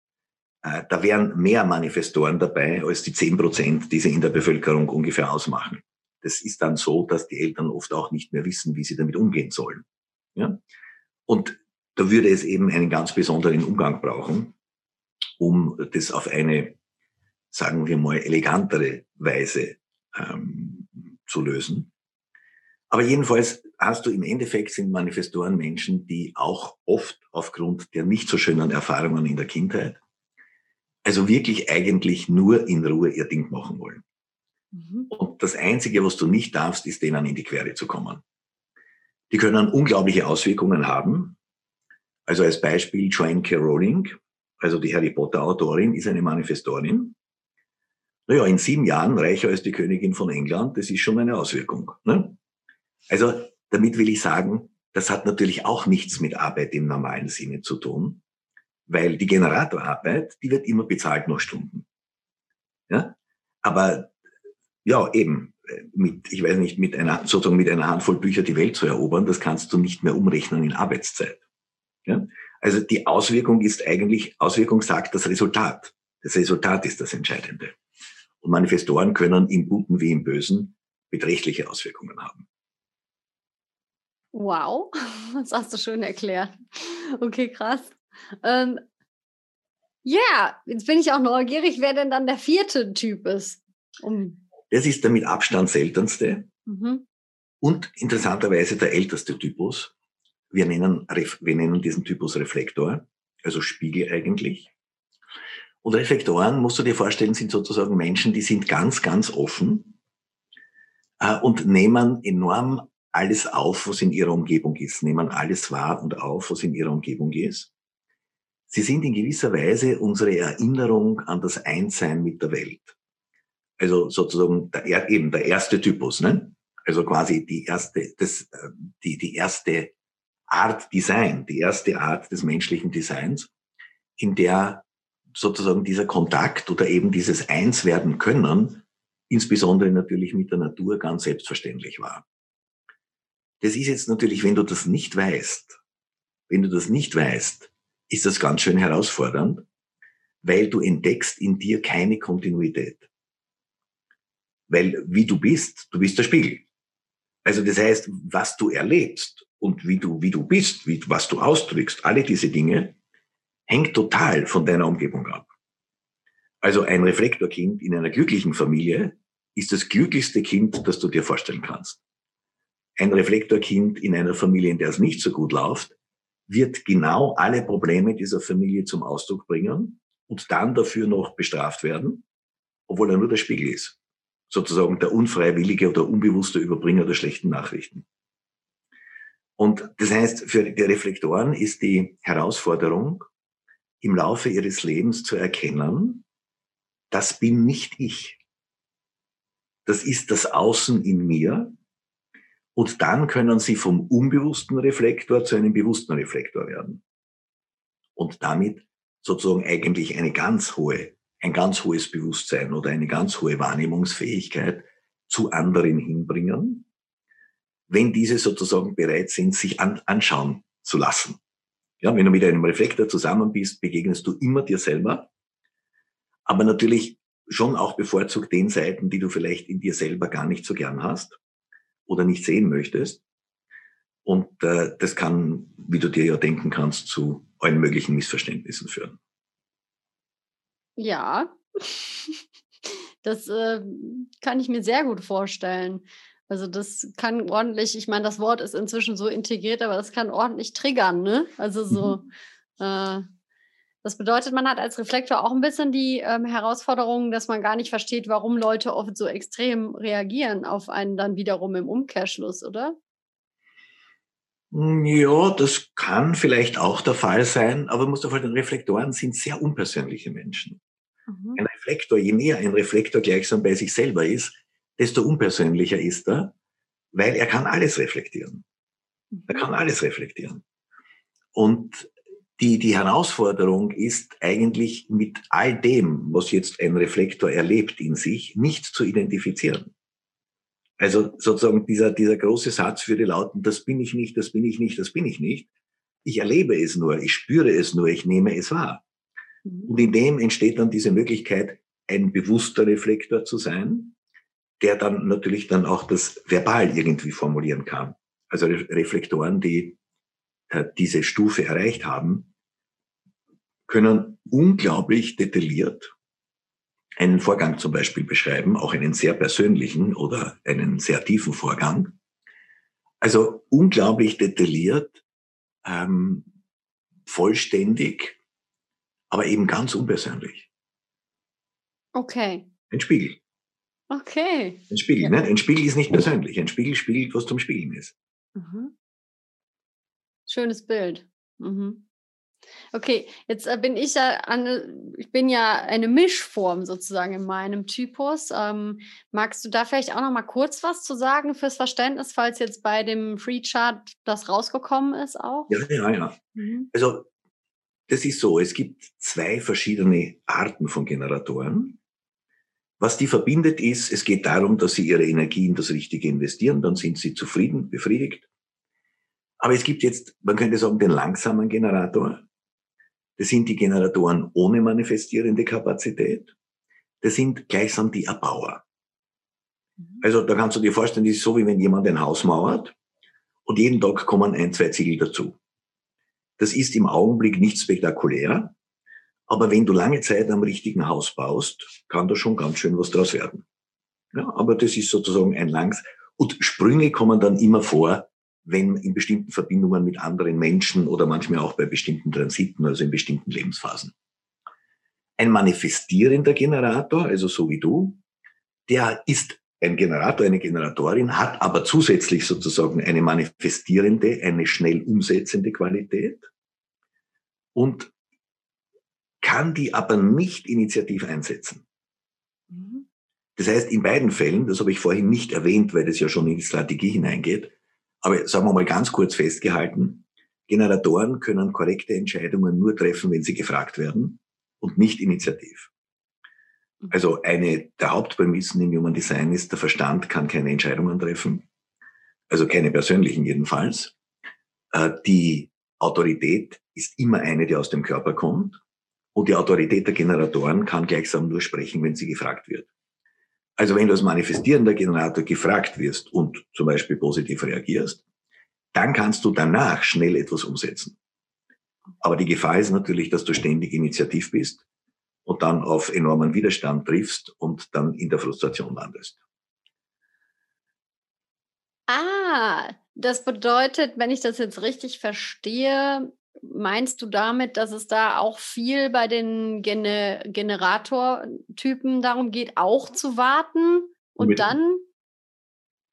Äh, da wären mehr Manifestoren dabei als die zehn Prozent, die sie in der Bevölkerung ungefähr ausmachen. Das ist dann so, dass die Eltern oft auch nicht mehr wissen, wie sie damit umgehen sollen. Ja? Und da würde es eben einen ganz besonderen Umgang brauchen, um das auf eine, sagen wir mal, elegantere Weise ähm, zu lösen. Aber jedenfalls hast du im Endeffekt sind Manifestoren Menschen, die auch oft aufgrund der nicht so schönen Erfahrungen in der Kindheit, also wirklich eigentlich nur in Ruhe ihr Ding machen wollen. Mhm. Und das Einzige, was du nicht darfst, ist denen in die Quere zu kommen. Die können unglaubliche Auswirkungen haben. Also als Beispiel Joanne K. Rowling, also die Harry Potter Autorin, ist eine Manifestorin. Naja, in sieben Jahren reicher als die Königin von England, das ist schon eine Auswirkung. Ne? Also damit will ich sagen, das hat natürlich auch nichts mit Arbeit im normalen Sinne zu tun, weil die Generatorarbeit, die wird immer bezahlt nach Stunden. Ja? Aber ja, eben, mit, ich weiß nicht, mit einer, sozusagen mit einer Handvoll Bücher die Welt zu erobern, das kannst du nicht mehr umrechnen in Arbeitszeit. Ja? Also die Auswirkung ist eigentlich, Auswirkung sagt das Resultat. Das Resultat ist das Entscheidende. Und Manifestoren können im Guten wie im Bösen beträchtliche Auswirkungen haben. Wow, das hast du schön erklärt. Okay, krass. Ähm, ja, jetzt bin ich auch neugierig, wer denn dann der vierte Typ ist. Um das ist der mit Abstand seltenste mhm. und interessanterweise der älteste Typus. Wir nennen, wir nennen diesen Typus Reflektor, also Spiegel eigentlich. Und Reflektoren, musst du dir vorstellen, sind sozusagen Menschen, die sind ganz, ganz offen äh, und nehmen enorm alles auf, was in ihrer Umgebung ist, nehmen alles wahr und auf, was in ihrer Umgebung ist. Sie sind in gewisser Weise unsere Erinnerung an das Einssein mit der Welt. Also sozusagen der, eben der erste Typus, ne? Also quasi die erste, das, äh, die, die erste Art Design, die erste Art des menschlichen Designs, in der sozusagen dieser Kontakt oder eben dieses Einswerden können, insbesondere natürlich mit der Natur ganz selbstverständlich war. Das ist jetzt natürlich, wenn du das nicht weißt, wenn du das nicht weißt, ist das ganz schön herausfordernd, weil du entdeckst in dir keine Kontinuität. Weil wie du bist, du bist der Spiegel. Also das heißt, was du erlebst und wie du, wie du bist, wie, was du ausdrückst, alle diese Dinge, hängt total von deiner Umgebung ab. Also ein Reflektorkind in einer glücklichen Familie ist das glücklichste Kind, das du dir vorstellen kannst ein Reflektorkind in einer Familie, in der es nicht so gut läuft, wird genau alle Probleme dieser Familie zum Ausdruck bringen und dann dafür noch bestraft werden, obwohl er nur der Spiegel ist. Sozusagen der unfreiwillige oder unbewusste Überbringer der schlechten Nachrichten. Und das heißt, für die Reflektoren ist die Herausforderung, im Laufe ihres Lebens zu erkennen, das bin nicht ich. Das ist das Außen in mir, und dann können sie vom unbewussten Reflektor zu einem bewussten Reflektor werden. Und damit sozusagen eigentlich eine ganz hohe, ein ganz hohes Bewusstsein oder eine ganz hohe Wahrnehmungsfähigkeit zu anderen hinbringen, wenn diese sozusagen bereit sind, sich an, anschauen zu lassen. Ja, wenn du mit einem Reflektor zusammen bist, begegnest du immer dir selber, aber natürlich schon auch bevorzugt den Seiten, die du vielleicht in dir selber gar nicht so gern hast oder nicht sehen möchtest. Und äh, das kann, wie du dir ja denken kannst, zu allen möglichen Missverständnissen führen. Ja, das äh, kann ich mir sehr gut vorstellen. Also das kann ordentlich, ich meine, das Wort ist inzwischen so integriert, aber das kann ordentlich triggern, ne? Also so, mhm. äh, das bedeutet, man hat als Reflektor auch ein bisschen die ähm, Herausforderung, dass man gar nicht versteht, warum Leute oft so extrem reagieren auf einen dann wiederum im Umkehrschluss, oder? Hm, ja, das kann vielleicht auch der Fall sein, aber man muss doch vorstellen, Reflektoren sind sehr unpersönliche Menschen. Mhm. Ein Reflektor, je mehr ein Reflektor gleichsam bei sich selber ist, desto unpersönlicher ist er, weil er kann alles reflektieren. Mhm. Er kann alles reflektieren. Und die, die Herausforderung ist eigentlich mit all dem, was jetzt ein Reflektor erlebt in sich, nicht zu identifizieren. Also sozusagen dieser, dieser große Satz würde lauten, das bin ich nicht, das bin ich nicht, das bin ich nicht. Ich erlebe es nur, ich spüre es nur, ich nehme es wahr. Mhm. Und in dem entsteht dann diese Möglichkeit, ein bewusster Reflektor zu sein, der dann natürlich dann auch das verbal irgendwie formulieren kann. Also Reflektoren, die äh, diese Stufe erreicht haben, können unglaublich detailliert einen Vorgang zum Beispiel beschreiben, auch einen sehr persönlichen oder einen sehr tiefen Vorgang. Also unglaublich detailliert, ähm, vollständig, aber eben ganz unpersönlich. Okay. Ein Spiegel. Okay. Ein Spiegel, ja. ne? Ein Spiegel ist nicht persönlich. Ein Spiegel spiegelt, was zum Spiegeln ist. Mhm. Schönes Bild. Mhm. Okay, jetzt äh, bin ich ja eine, ich bin ja eine Mischform sozusagen in meinem Typus. Ähm, magst du da vielleicht auch noch mal kurz was zu sagen fürs Verständnis, falls jetzt bei dem Free Chart das rausgekommen ist auch? Ja, ja, ja. Mhm. Also das ist so, es gibt zwei verschiedene Arten von Generatoren. Was die verbindet ist, es geht darum, dass sie ihre Energie in das Richtige investieren, dann sind sie zufrieden, befriedigt. Aber es gibt jetzt, man könnte sagen, den langsamen Generator. Das sind die Generatoren ohne manifestierende Kapazität. Das sind gleichsam die Erbauer. Mhm. Also da kannst du dir vorstellen, das ist so, wie wenn jemand ein Haus mauert und jeden Tag kommen ein, zwei Ziegel dazu. Das ist im Augenblick nicht spektakulär, aber wenn du lange Zeit am richtigen Haus baust, kann da schon ganz schön was draus werden. Ja, aber das ist sozusagen ein langs. Und Sprünge kommen dann immer vor, wenn in bestimmten Verbindungen mit anderen Menschen oder manchmal auch bei bestimmten Transiten, also in bestimmten Lebensphasen. Ein manifestierender Generator, also so wie du, der ist ein Generator, eine Generatorin, hat aber zusätzlich sozusagen eine manifestierende, eine schnell umsetzende Qualität und kann die aber nicht initiativ einsetzen. Mhm. Das heißt, in beiden Fällen, das habe ich vorhin nicht erwähnt, weil das ja schon in die Strategie hineingeht, aber sagen wir mal ganz kurz festgehalten, Generatoren können korrekte Entscheidungen nur treffen, wenn sie gefragt werden und nicht initiativ. Mhm. Also eine der Hauptprämissen im Human Design ist, der Verstand kann keine Entscheidungen treffen, also keine persönlichen jedenfalls. Äh, die Autorität ist immer eine, die aus dem Körper kommt. Und die Autorität der Generatoren kann gleichsam nur sprechen, wenn sie gefragt wird. Also wenn du als manifestierender Generator gefragt wirst und zum Beispiel positiv reagierst, dann kannst du danach schnell etwas umsetzen. Aber die Gefahr ist natürlich, dass du ständig initiativ bist und dann auf enormen Widerstand triffst und dann in der Frustration landest. Ah, das bedeutet, wenn ich das jetzt richtig verstehe, Meinst du damit, dass es da auch viel bei den Gene Generatortypen darum geht, auch zu warten und Mit dann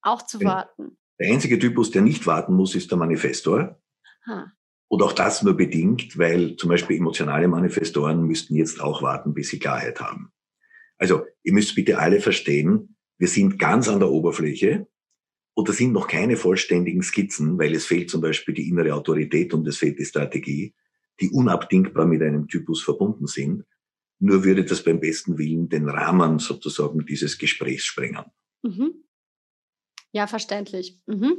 auch zu warten? Der einzige Typus, der nicht warten muss, ist der Manifestor. Ha. Und auch das nur bedingt, weil zum Beispiel emotionale Manifestoren müssten jetzt auch warten, bis sie Klarheit haben. Also, ihr müsst bitte alle verstehen, wir sind ganz an der Oberfläche und das sind noch keine vollständigen Skizzen, weil es fehlt zum Beispiel die innere Autorität und es fehlt die Strategie, die unabdingbar mit einem Typus verbunden sind. Nur würde das beim besten Willen den Rahmen sozusagen dieses Gesprächs sprengen. Mhm. Ja, verständlich. Mhm.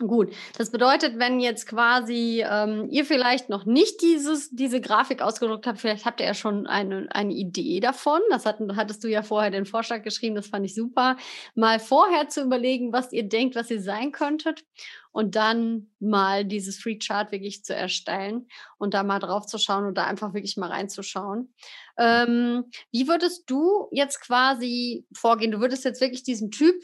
Gut, das bedeutet, wenn jetzt quasi ähm, ihr vielleicht noch nicht dieses, diese Grafik ausgedruckt habt, vielleicht habt ihr ja schon eine, eine Idee davon. Das hat, hattest du ja vorher den Vorschlag geschrieben, das fand ich super. Mal vorher zu überlegen, was ihr denkt, was ihr sein könntet und dann mal dieses Free Chart wirklich zu erstellen und da mal drauf zu schauen und da einfach wirklich mal reinzuschauen. Ähm, wie würdest du jetzt quasi vorgehen? Du würdest jetzt wirklich diesen Typ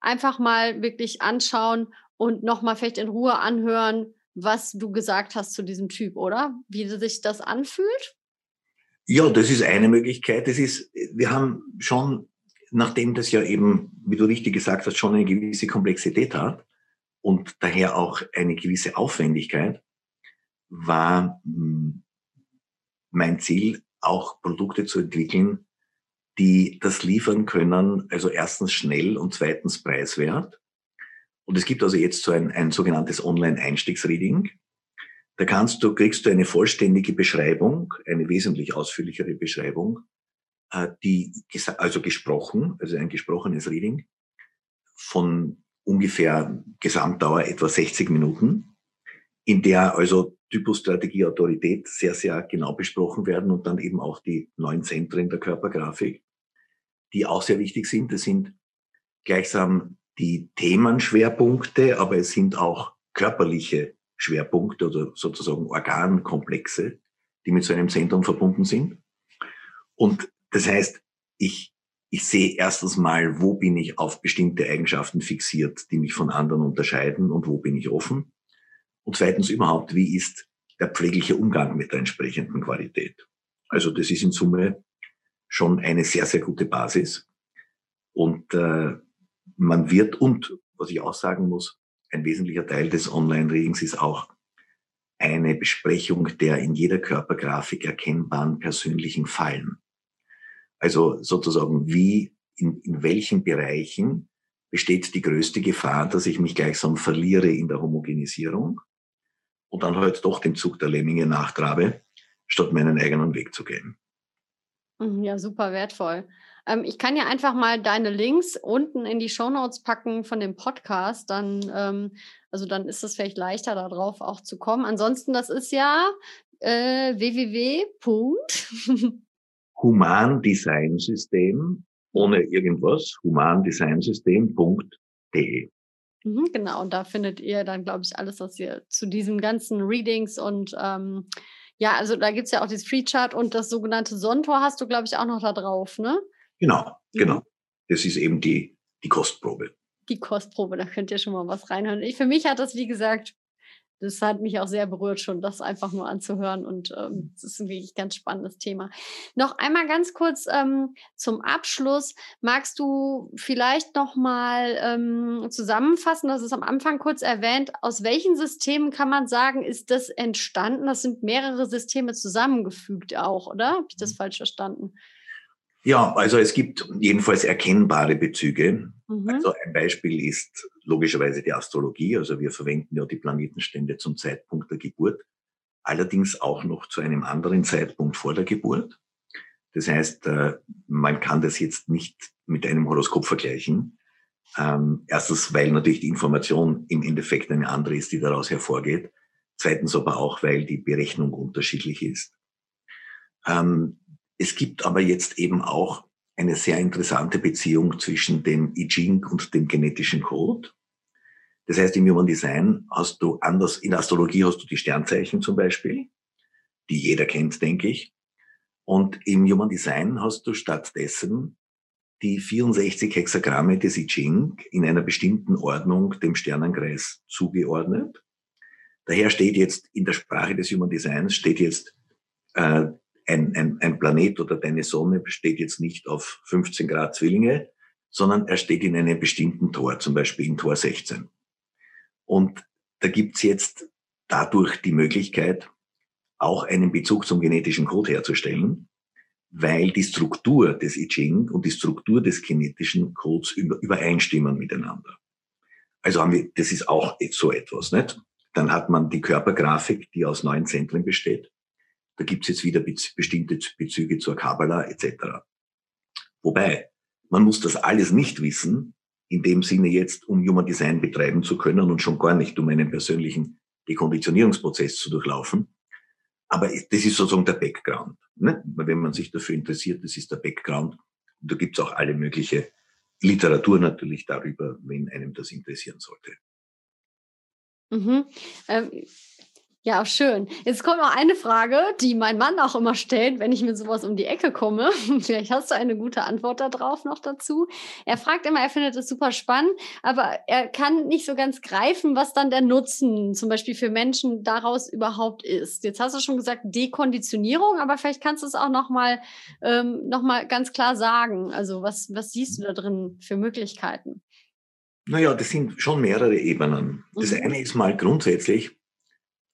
einfach mal wirklich anschauen und nochmal vielleicht in Ruhe anhören, was du gesagt hast zu diesem Typ, oder? Wie sich das anfühlt? Ja, das ist eine Möglichkeit. Das ist, wir haben schon, nachdem das ja eben, wie du richtig gesagt hast, schon eine gewisse Komplexität hat und daher auch eine gewisse Aufwendigkeit, war hm, mein Ziel, auch Produkte zu entwickeln, die das liefern können, also erstens schnell und zweitens preiswert und es gibt also jetzt so ein, ein sogenanntes Online-Einstiegsreading, Da kannst du, kriegst du eine vollständige Beschreibung, eine wesentlich ausführlichere Beschreibung, äh, die, also gesprochen, also ein gesprochenes Reading von ungefähr Gesamtdauer etwa 60 Minuten, in der also Typus, Strategie, Autorität sehr, sehr genau besprochen werden und dann eben auch die neuen Zentren der Körpergrafik, die auch sehr wichtig sind. Das sind gleichsam die Themenschwerpunkte, aber es sind auch körperliche Schwerpunkte oder sozusagen Organkomplexe, die mit so einem Zentrum verbunden sind. Und das heißt, ich, ich sehe erstens mal, wo bin ich auf bestimmte Eigenschaften fixiert, die mich von anderen unterscheiden und wo bin ich offen. Und zweitens überhaupt, wie ist der pflegliche Umgang mit der entsprechenden Qualität. Also das ist in Summe schon eine sehr, sehr gute Basis. Und äh, man wird, und was ich auch sagen muss, ein wesentlicher Teil des Online-Readings ist auch eine Besprechung der in jeder Körpergrafik erkennbaren persönlichen Fallen. Also sozusagen, wie, in, in welchen Bereichen besteht die größte Gefahr, dass ich mich gleichsam verliere in der Homogenisierung und dann halt doch dem Zug der Lemminge nachtrabe, statt meinen eigenen Weg zu gehen. Mhm, ja, super wertvoll. Ähm, ich kann ja einfach mal deine Links unten in die Shownotes packen von dem Podcast. Dann, ähm, also dann ist es vielleicht leichter, darauf auch zu kommen. Ansonsten, das ist ja äh, www. Humandesignsystem ohne irgendwas, humandesignsystem.de. Mhm, genau, und da findet ihr dann, glaube ich, alles, was ihr zu diesen ganzen Readings und ähm, ja, also da gibt es ja auch dieses Free Chart und das sogenannte Sonntor hast du, glaube ich, auch noch da drauf, ne? Genau, mhm. genau. Das ist eben die, die Kostprobe. Die Kostprobe, da könnt ihr schon mal was reinhören. Ich, für mich hat das, wie gesagt, das hat mich auch sehr berührt, schon das einfach nur anzuhören. Und ähm, das ist ein wirklich ganz spannendes Thema. Noch einmal ganz kurz ähm, zum Abschluss. Magst du vielleicht noch mal ähm, zusammenfassen, das ist am Anfang kurz erwähnt, aus welchen Systemen kann man sagen, ist das entstanden? Das sind mehrere Systeme zusammengefügt auch, oder? Habe ich das mhm. falsch verstanden? Ja, also es gibt jedenfalls erkennbare Bezüge. Mhm. Also ein Beispiel ist logischerweise die Astrologie. Also wir verwenden ja die Planetenstände zum Zeitpunkt der Geburt, allerdings auch noch zu einem anderen Zeitpunkt vor der Geburt. Das heißt, äh, man kann das jetzt nicht mit einem Horoskop vergleichen. Ähm, erstens, weil natürlich die Information im Endeffekt eine andere ist, die daraus hervorgeht. Zweitens aber auch, weil die Berechnung unterschiedlich ist. Ähm, es gibt aber jetzt eben auch eine sehr interessante Beziehung zwischen dem I Ching und dem genetischen Code. Das heißt, im Human Design hast du anders, in Astrologie hast du die Sternzeichen zum Beispiel, die jeder kennt, denke ich. Und im Human Design hast du stattdessen die 64 Hexagramme des I Ching in einer bestimmten Ordnung dem Sternenkreis zugeordnet. Daher steht jetzt in der Sprache des Human Designs steht jetzt äh, ein, ein, ein Planet oder deine Sonne besteht jetzt nicht auf 15 Grad Zwillinge, sondern er steht in einem bestimmten Tor, zum Beispiel in Tor 16. Und da gibt's jetzt dadurch die Möglichkeit, auch einen Bezug zum genetischen Code herzustellen, weil die Struktur des I Ching und die Struktur des genetischen Codes übereinstimmen miteinander. Also haben wir, das ist auch so etwas, nicht? Dann hat man die Körpergrafik, die aus neun Zentren besteht. Da gibt's jetzt wieder bestimmte Bezüge zur Kabbala etc. Wobei, man muss das alles nicht wissen, in dem Sinne jetzt, um Human Design betreiben zu können und schon gar nicht, um einen persönlichen Dekonditionierungsprozess zu durchlaufen. Aber das ist sozusagen der Background. Ne? Wenn man sich dafür interessiert, das ist der Background. Und da gibt's auch alle mögliche Literatur natürlich darüber, wenn einem das interessieren sollte. Mhm. Ähm, ja, schön. Jetzt kommt noch eine Frage, die mein Mann auch immer stellt, wenn ich mit sowas um die Ecke komme. Vielleicht hast du eine gute Antwort darauf noch dazu. Er fragt immer, er findet es super spannend, aber er kann nicht so ganz greifen, was dann der Nutzen zum Beispiel für Menschen daraus überhaupt ist. Jetzt hast du schon gesagt Dekonditionierung, aber vielleicht kannst du es auch noch mal, ähm, noch mal ganz klar sagen. Also was, was siehst du da drin für Möglichkeiten? Naja, das sind schon mehrere Ebenen. Das mhm. eine ist mal grundsätzlich,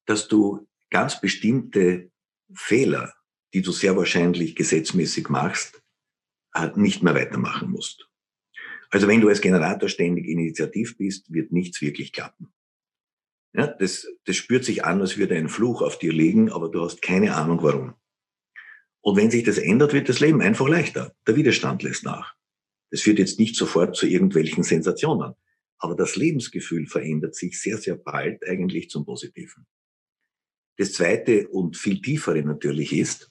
dass du ganz bestimmte Fehler, die du sehr wahrscheinlich gesetzmäßig machst, äh, nicht mehr weitermachen musst. Also wenn du als Generator ständig initiativ bist, wird nichts wirklich klappen. Ja, das, das spürt sich an, als würde ein Fluch auf dir liegen, aber du hast keine Ahnung warum. Und wenn sich das ändert, wird das Leben einfach leichter. Der Widerstand lässt nach. Das führt jetzt nicht sofort zu irgendwelchen Sensationen, aber das Lebensgefühl verändert sich sehr, sehr bald eigentlich zum Positiven. Das zweite und viel tiefere natürlich ist,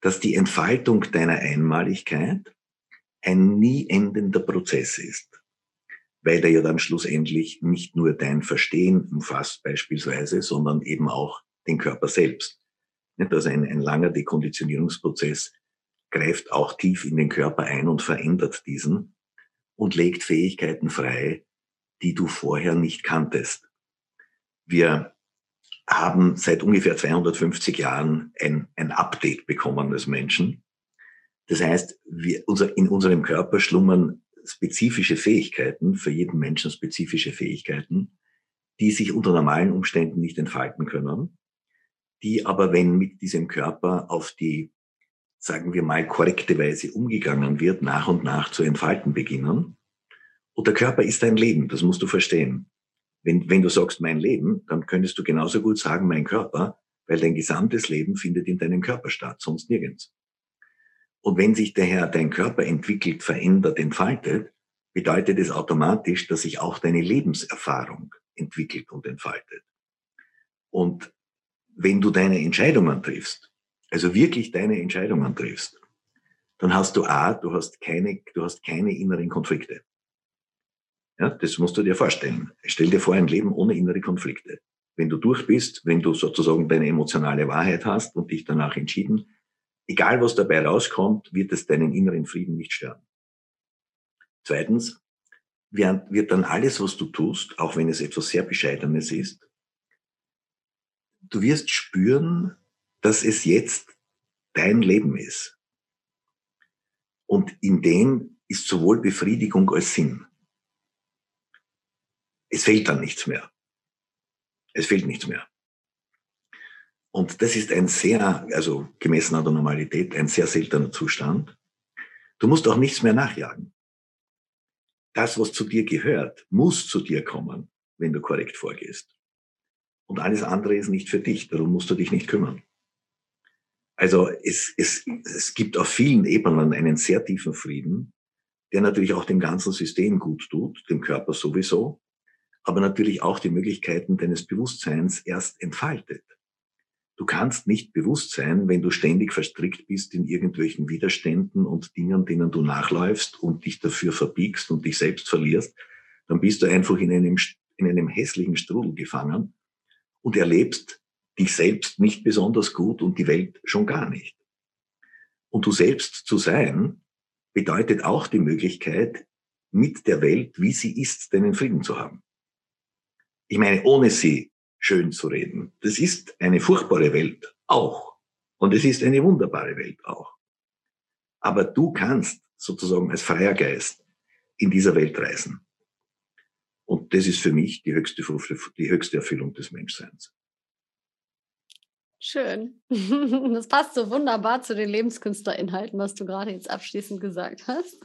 dass die Entfaltung deiner Einmaligkeit ein nie endender Prozess ist, weil der ja dann schlussendlich nicht nur dein Verstehen umfasst beispielsweise, sondern eben auch den Körper selbst. Also ein, ein langer Dekonditionierungsprozess greift auch tief in den Körper ein und verändert diesen und legt Fähigkeiten frei, die du vorher nicht kanntest. Wir haben seit ungefähr 250 Jahren ein, ein Update bekommen als Menschen. Das heißt, wir, unser, in unserem Körper schlummern spezifische Fähigkeiten, für jeden Menschen spezifische Fähigkeiten, die sich unter normalen Umständen nicht entfalten können, die aber, wenn mit diesem Körper auf die, sagen wir mal, korrekte Weise umgegangen wird, nach und nach zu entfalten beginnen. Und der Körper ist ein Leben, das musst du verstehen. Wenn, wenn du sagst mein Leben, dann könntest du genauso gut sagen mein Körper, weil dein gesamtes Leben findet in deinem Körper statt, sonst nirgends. Und wenn sich daher dein Körper entwickelt, verändert, entfaltet, bedeutet es automatisch, dass sich auch deine Lebenserfahrung entwickelt und entfaltet. Und wenn du deine Entscheidungen triffst, also wirklich deine Entscheidungen triffst, dann hast du A, du hast keine, du hast keine inneren Konflikte. Ja, das musst du dir vorstellen. Stell dir vor, ein Leben ohne innere Konflikte. Wenn du durch bist, wenn du sozusagen deine emotionale Wahrheit hast und dich danach entschieden, egal was dabei rauskommt, wird es deinen inneren Frieden nicht stören. Zweitens, wird dann alles, was du tust, auch wenn es etwas sehr Bescheidenes ist, du wirst spüren, dass es jetzt dein Leben ist. Und in dem ist sowohl Befriedigung als Sinn es fehlt dann nichts mehr. Es fehlt nichts mehr. Und das ist ein sehr, also gemessen an der Normalität, ein sehr seltener Zustand. Du musst auch nichts mehr nachjagen. Das, was zu dir gehört, muss zu dir kommen, wenn du korrekt vorgehst. Und alles andere ist nicht für dich, darum musst du dich nicht kümmern. Also es, es, es gibt auf vielen Ebenen einen sehr tiefen Frieden, der natürlich auch dem ganzen System gut tut, dem Körper sowieso, aber natürlich auch die Möglichkeiten deines Bewusstseins erst entfaltet. Du kannst nicht bewusst sein, wenn du ständig verstrickt bist in irgendwelchen Widerständen und Dingen, denen du nachläufst und dich dafür verbiegst und dich selbst verlierst, dann bist du einfach in einem, in einem hässlichen Strudel gefangen und erlebst dich selbst nicht besonders gut und die Welt schon gar nicht. Und du selbst zu sein, bedeutet auch die Möglichkeit, mit der Welt, wie sie ist, deinen Frieden zu haben. Ich meine, ohne sie schön zu reden. Das ist eine furchtbare Welt auch. Und es ist eine wunderbare Welt auch. Aber du kannst sozusagen als freier Geist in dieser Welt reisen. Und das ist für mich die höchste, die höchste Erfüllung des Menschseins. Schön. Das passt so wunderbar zu den Lebenskünstlerinhalten, was du gerade jetzt abschließend gesagt hast.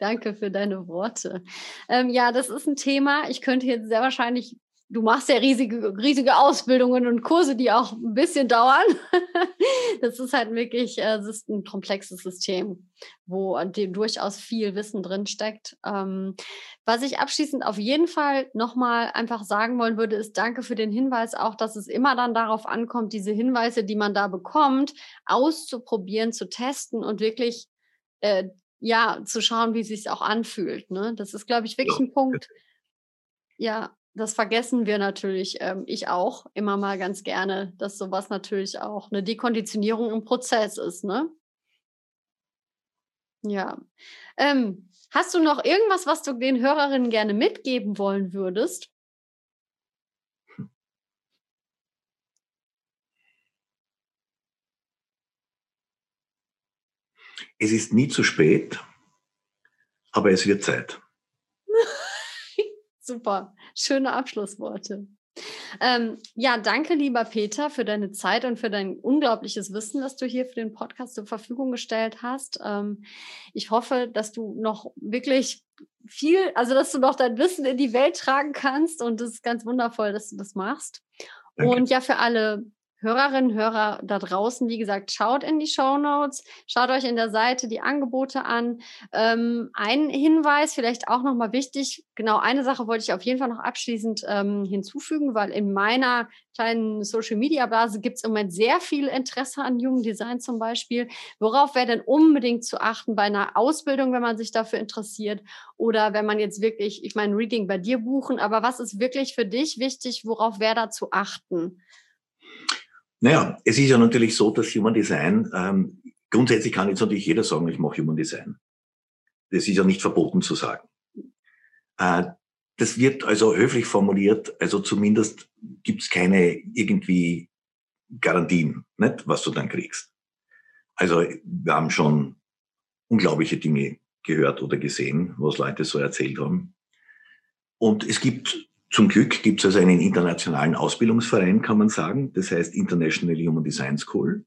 Danke für deine Worte. Ähm, ja, das ist ein Thema. Ich könnte jetzt sehr wahrscheinlich, du machst ja riesige, riesige Ausbildungen und Kurse, die auch ein bisschen dauern. das ist halt wirklich, äh, ist ein komplexes System, wo durchaus viel Wissen drin steckt. Ähm, was ich abschließend auf jeden Fall nochmal einfach sagen wollen würde, ist danke für den Hinweis auch, dass es immer dann darauf ankommt, diese Hinweise, die man da bekommt, auszuprobieren, zu testen und wirklich äh, ja, zu schauen, wie sich auch anfühlt. Ne? Das ist, glaube ich, wirklich ja. ein Punkt. Ja, das vergessen wir natürlich, ähm, ich auch, immer mal ganz gerne, dass sowas natürlich auch eine Dekonditionierung im Prozess ist, ne? Ja. Ähm, hast du noch irgendwas, was du den Hörerinnen gerne mitgeben wollen würdest? Es ist nie zu spät, aber es wird Zeit. Super, schöne Abschlussworte. Ähm, ja, danke, lieber Peter, für deine Zeit und für dein unglaubliches Wissen, das du hier für den Podcast zur Verfügung gestellt hast. Ähm, ich hoffe, dass du noch wirklich viel, also dass du noch dein Wissen in die Welt tragen kannst und es ist ganz wundervoll, dass du das machst. Danke. Und ja, für alle Hörerinnen, Hörer da draußen, wie gesagt, schaut in die Show Notes, schaut euch in der Seite die Angebote an. Ähm, ein Hinweis, vielleicht auch nochmal wichtig, genau eine Sache wollte ich auf jeden Fall noch abschließend ähm, hinzufügen, weil in meiner kleinen Social Media Blase gibt es im Moment sehr viel Interesse an jungen Design zum Beispiel. Worauf wäre denn unbedingt zu achten bei einer Ausbildung, wenn man sich dafür interessiert? Oder wenn man jetzt wirklich, ich meine, Reading bei dir buchen, aber was ist wirklich für dich wichtig? Worauf wäre da zu achten? Naja, es ist ja natürlich so, dass Human Design, ähm, grundsätzlich kann jetzt natürlich jeder sagen, ich mache Human Design. Das ist ja nicht verboten zu sagen. Äh, das wird also höflich formuliert, also zumindest gibt es keine irgendwie Garantien, nicht, was du dann kriegst. Also wir haben schon unglaubliche Dinge gehört oder gesehen, was Leute so erzählt haben. Und es gibt zum Glück gibt es also einen internationalen Ausbildungsverein, kann man sagen. Das heißt International Human Design School.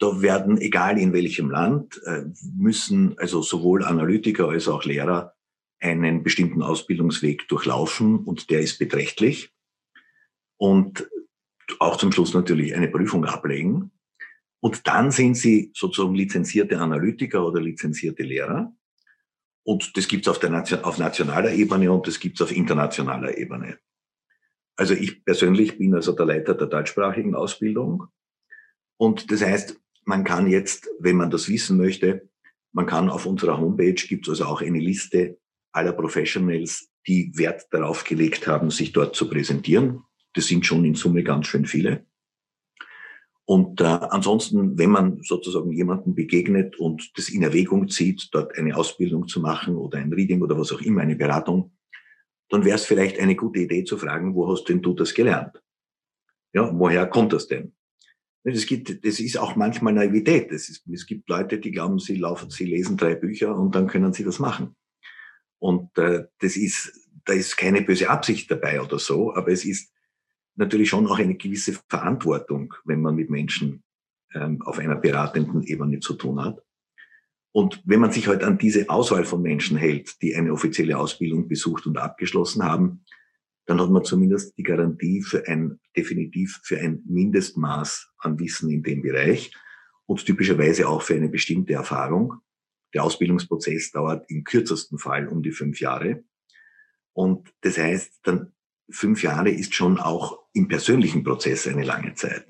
Da werden, egal in welchem Land, äh, müssen also sowohl Analytiker als auch Lehrer einen bestimmten Ausbildungsweg durchlaufen und der ist beträchtlich. Und auch zum Schluss natürlich eine Prüfung ablegen. Und dann sind sie sozusagen lizenzierte Analytiker oder lizenzierte Lehrer. Und das gibt's auf, auf nationaler Ebene und das gibt's auf internationaler Ebene. Also ich persönlich bin also der Leiter der deutschsprachigen Ausbildung. Und das heißt, man kann jetzt, wenn man das wissen möchte, man kann auf unserer Homepage gibt's also auch eine Liste aller Professionals, die Wert darauf gelegt haben, sich dort zu präsentieren. Das sind schon in Summe ganz schön viele. Und äh, ansonsten, wenn man sozusagen jemanden begegnet und das in Erwägung zieht, dort eine Ausbildung zu machen oder ein Reading oder was auch immer, eine Beratung, dann wäre es vielleicht eine gute Idee zu fragen, wo hast denn du das gelernt? Ja, woher kommt das denn? Das, gibt, das ist auch manchmal Naivität. Ist, es gibt Leute, die glauben, sie laufen, sie lesen drei Bücher und dann können sie das machen. Und äh, das ist, da ist keine böse Absicht dabei oder so, aber es ist natürlich schon auch eine gewisse Verantwortung, wenn man mit Menschen ähm, auf einer beratenden Ebene zu tun hat. Und wenn man sich halt an diese Auswahl von Menschen hält, die eine offizielle Ausbildung besucht und abgeschlossen haben, dann hat man zumindest die Garantie für ein, definitiv für ein Mindestmaß an Wissen in dem Bereich und typischerweise auch für eine bestimmte Erfahrung. Der Ausbildungsprozess dauert im kürzesten Fall um die fünf Jahre. Und das heißt, dann fünf Jahre ist schon auch im persönlichen Prozess eine lange Zeit.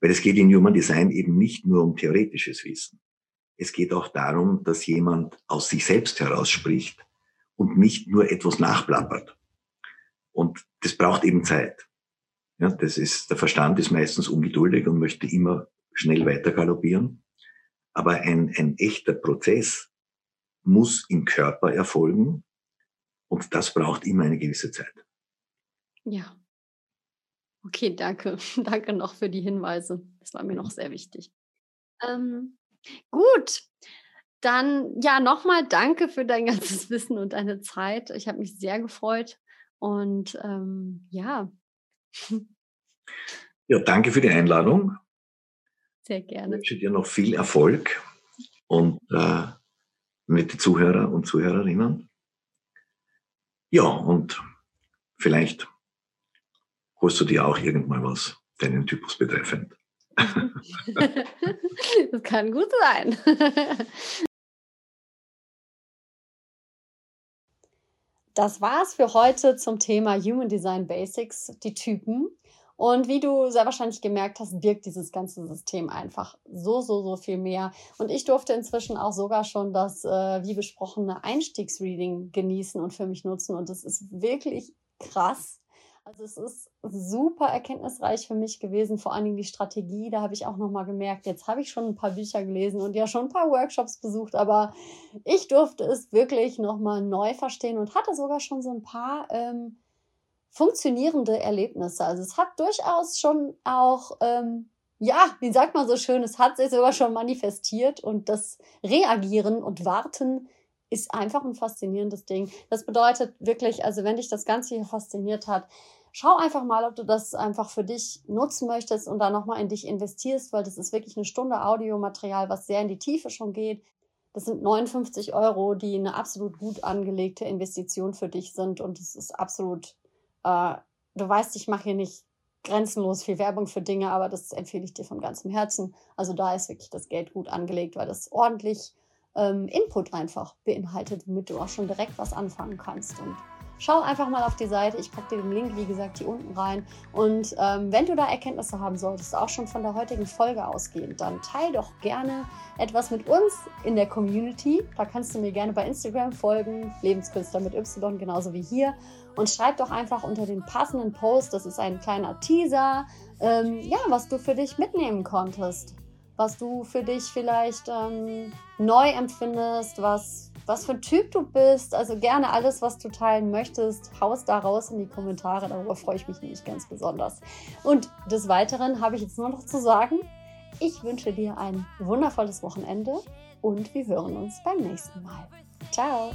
Weil es geht in Human Design eben nicht nur um theoretisches Wissen. Es geht auch darum, dass jemand aus sich selbst heraus spricht und nicht nur etwas nachplappert. Und das braucht eben Zeit. Ja, das ist, der Verstand ist meistens ungeduldig und möchte immer schnell weiter galoppieren. Aber ein, ein echter Prozess muss im Körper erfolgen und das braucht immer eine gewisse Zeit. Ja. Okay, danke. danke noch für die Hinweise. Das war mir noch sehr wichtig. Ähm, gut. Dann ja, nochmal danke für dein ganzes Wissen und deine Zeit. Ich habe mich sehr gefreut. Und ähm, ja. Ja, danke für die Einladung. Sehr gerne. Ich wünsche dir noch viel Erfolg und äh, mit den Zuhörer und Zuhörerinnen. Ja, und vielleicht holst du dir auch irgendwann was, deinen Typus betreffend. das kann gut sein. Das war's für heute zum Thema Human Design Basics, die Typen. Und wie du sehr wahrscheinlich gemerkt hast, wirkt dieses ganze System einfach so, so, so viel mehr. Und ich durfte inzwischen auch sogar schon das, äh, wie besprochene Einstiegsreading genießen und für mich nutzen. Und es ist wirklich krass, also es ist super erkenntnisreich für mich gewesen, vor allen Dingen die Strategie. Da habe ich auch nochmal gemerkt, jetzt habe ich schon ein paar Bücher gelesen und ja schon ein paar Workshops besucht, aber ich durfte es wirklich nochmal neu verstehen und hatte sogar schon so ein paar ähm, funktionierende Erlebnisse. Also es hat durchaus schon auch, ähm, ja, wie sagt man so schön, es hat sich sogar schon manifestiert und das Reagieren und Warten ist einfach ein faszinierendes Ding. Das bedeutet wirklich, also wenn dich das Ganze hier fasziniert hat, schau einfach mal, ob du das einfach für dich nutzen möchtest und da nochmal in dich investierst, weil das ist wirklich eine Stunde Audiomaterial, was sehr in die Tiefe schon geht. Das sind 59 Euro, die eine absolut gut angelegte Investition für dich sind und es ist absolut, äh, du weißt, ich mache hier nicht grenzenlos viel Werbung für Dinge, aber das empfehle ich dir von ganzem Herzen. Also da ist wirklich das Geld gut angelegt, weil das ordentlich ähm, Input einfach beinhaltet, womit du auch schon direkt was anfangen kannst. Und schau einfach mal auf die Seite. Ich packe dir den Link, wie gesagt, hier unten rein. Und ähm, wenn du da Erkenntnisse haben solltest, auch schon von der heutigen Folge ausgehend, dann teil doch gerne etwas mit uns in der Community. Da kannst du mir gerne bei Instagram folgen, Lebenskünstler mit Y, genauso wie hier. Und schreib doch einfach unter den passenden Post, das ist ein kleiner Teaser, ähm, ja, was du für dich mitnehmen konntest. Was du für dich vielleicht ähm, neu empfindest, was was für ein Typ du bist. Also gerne alles, was du teilen möchtest, haust da raus in die Kommentare. Darüber freue ich mich nämlich ganz besonders. Und des Weiteren habe ich jetzt nur noch zu sagen, ich wünsche dir ein wundervolles Wochenende und wir hören uns beim nächsten Mal. Ciao!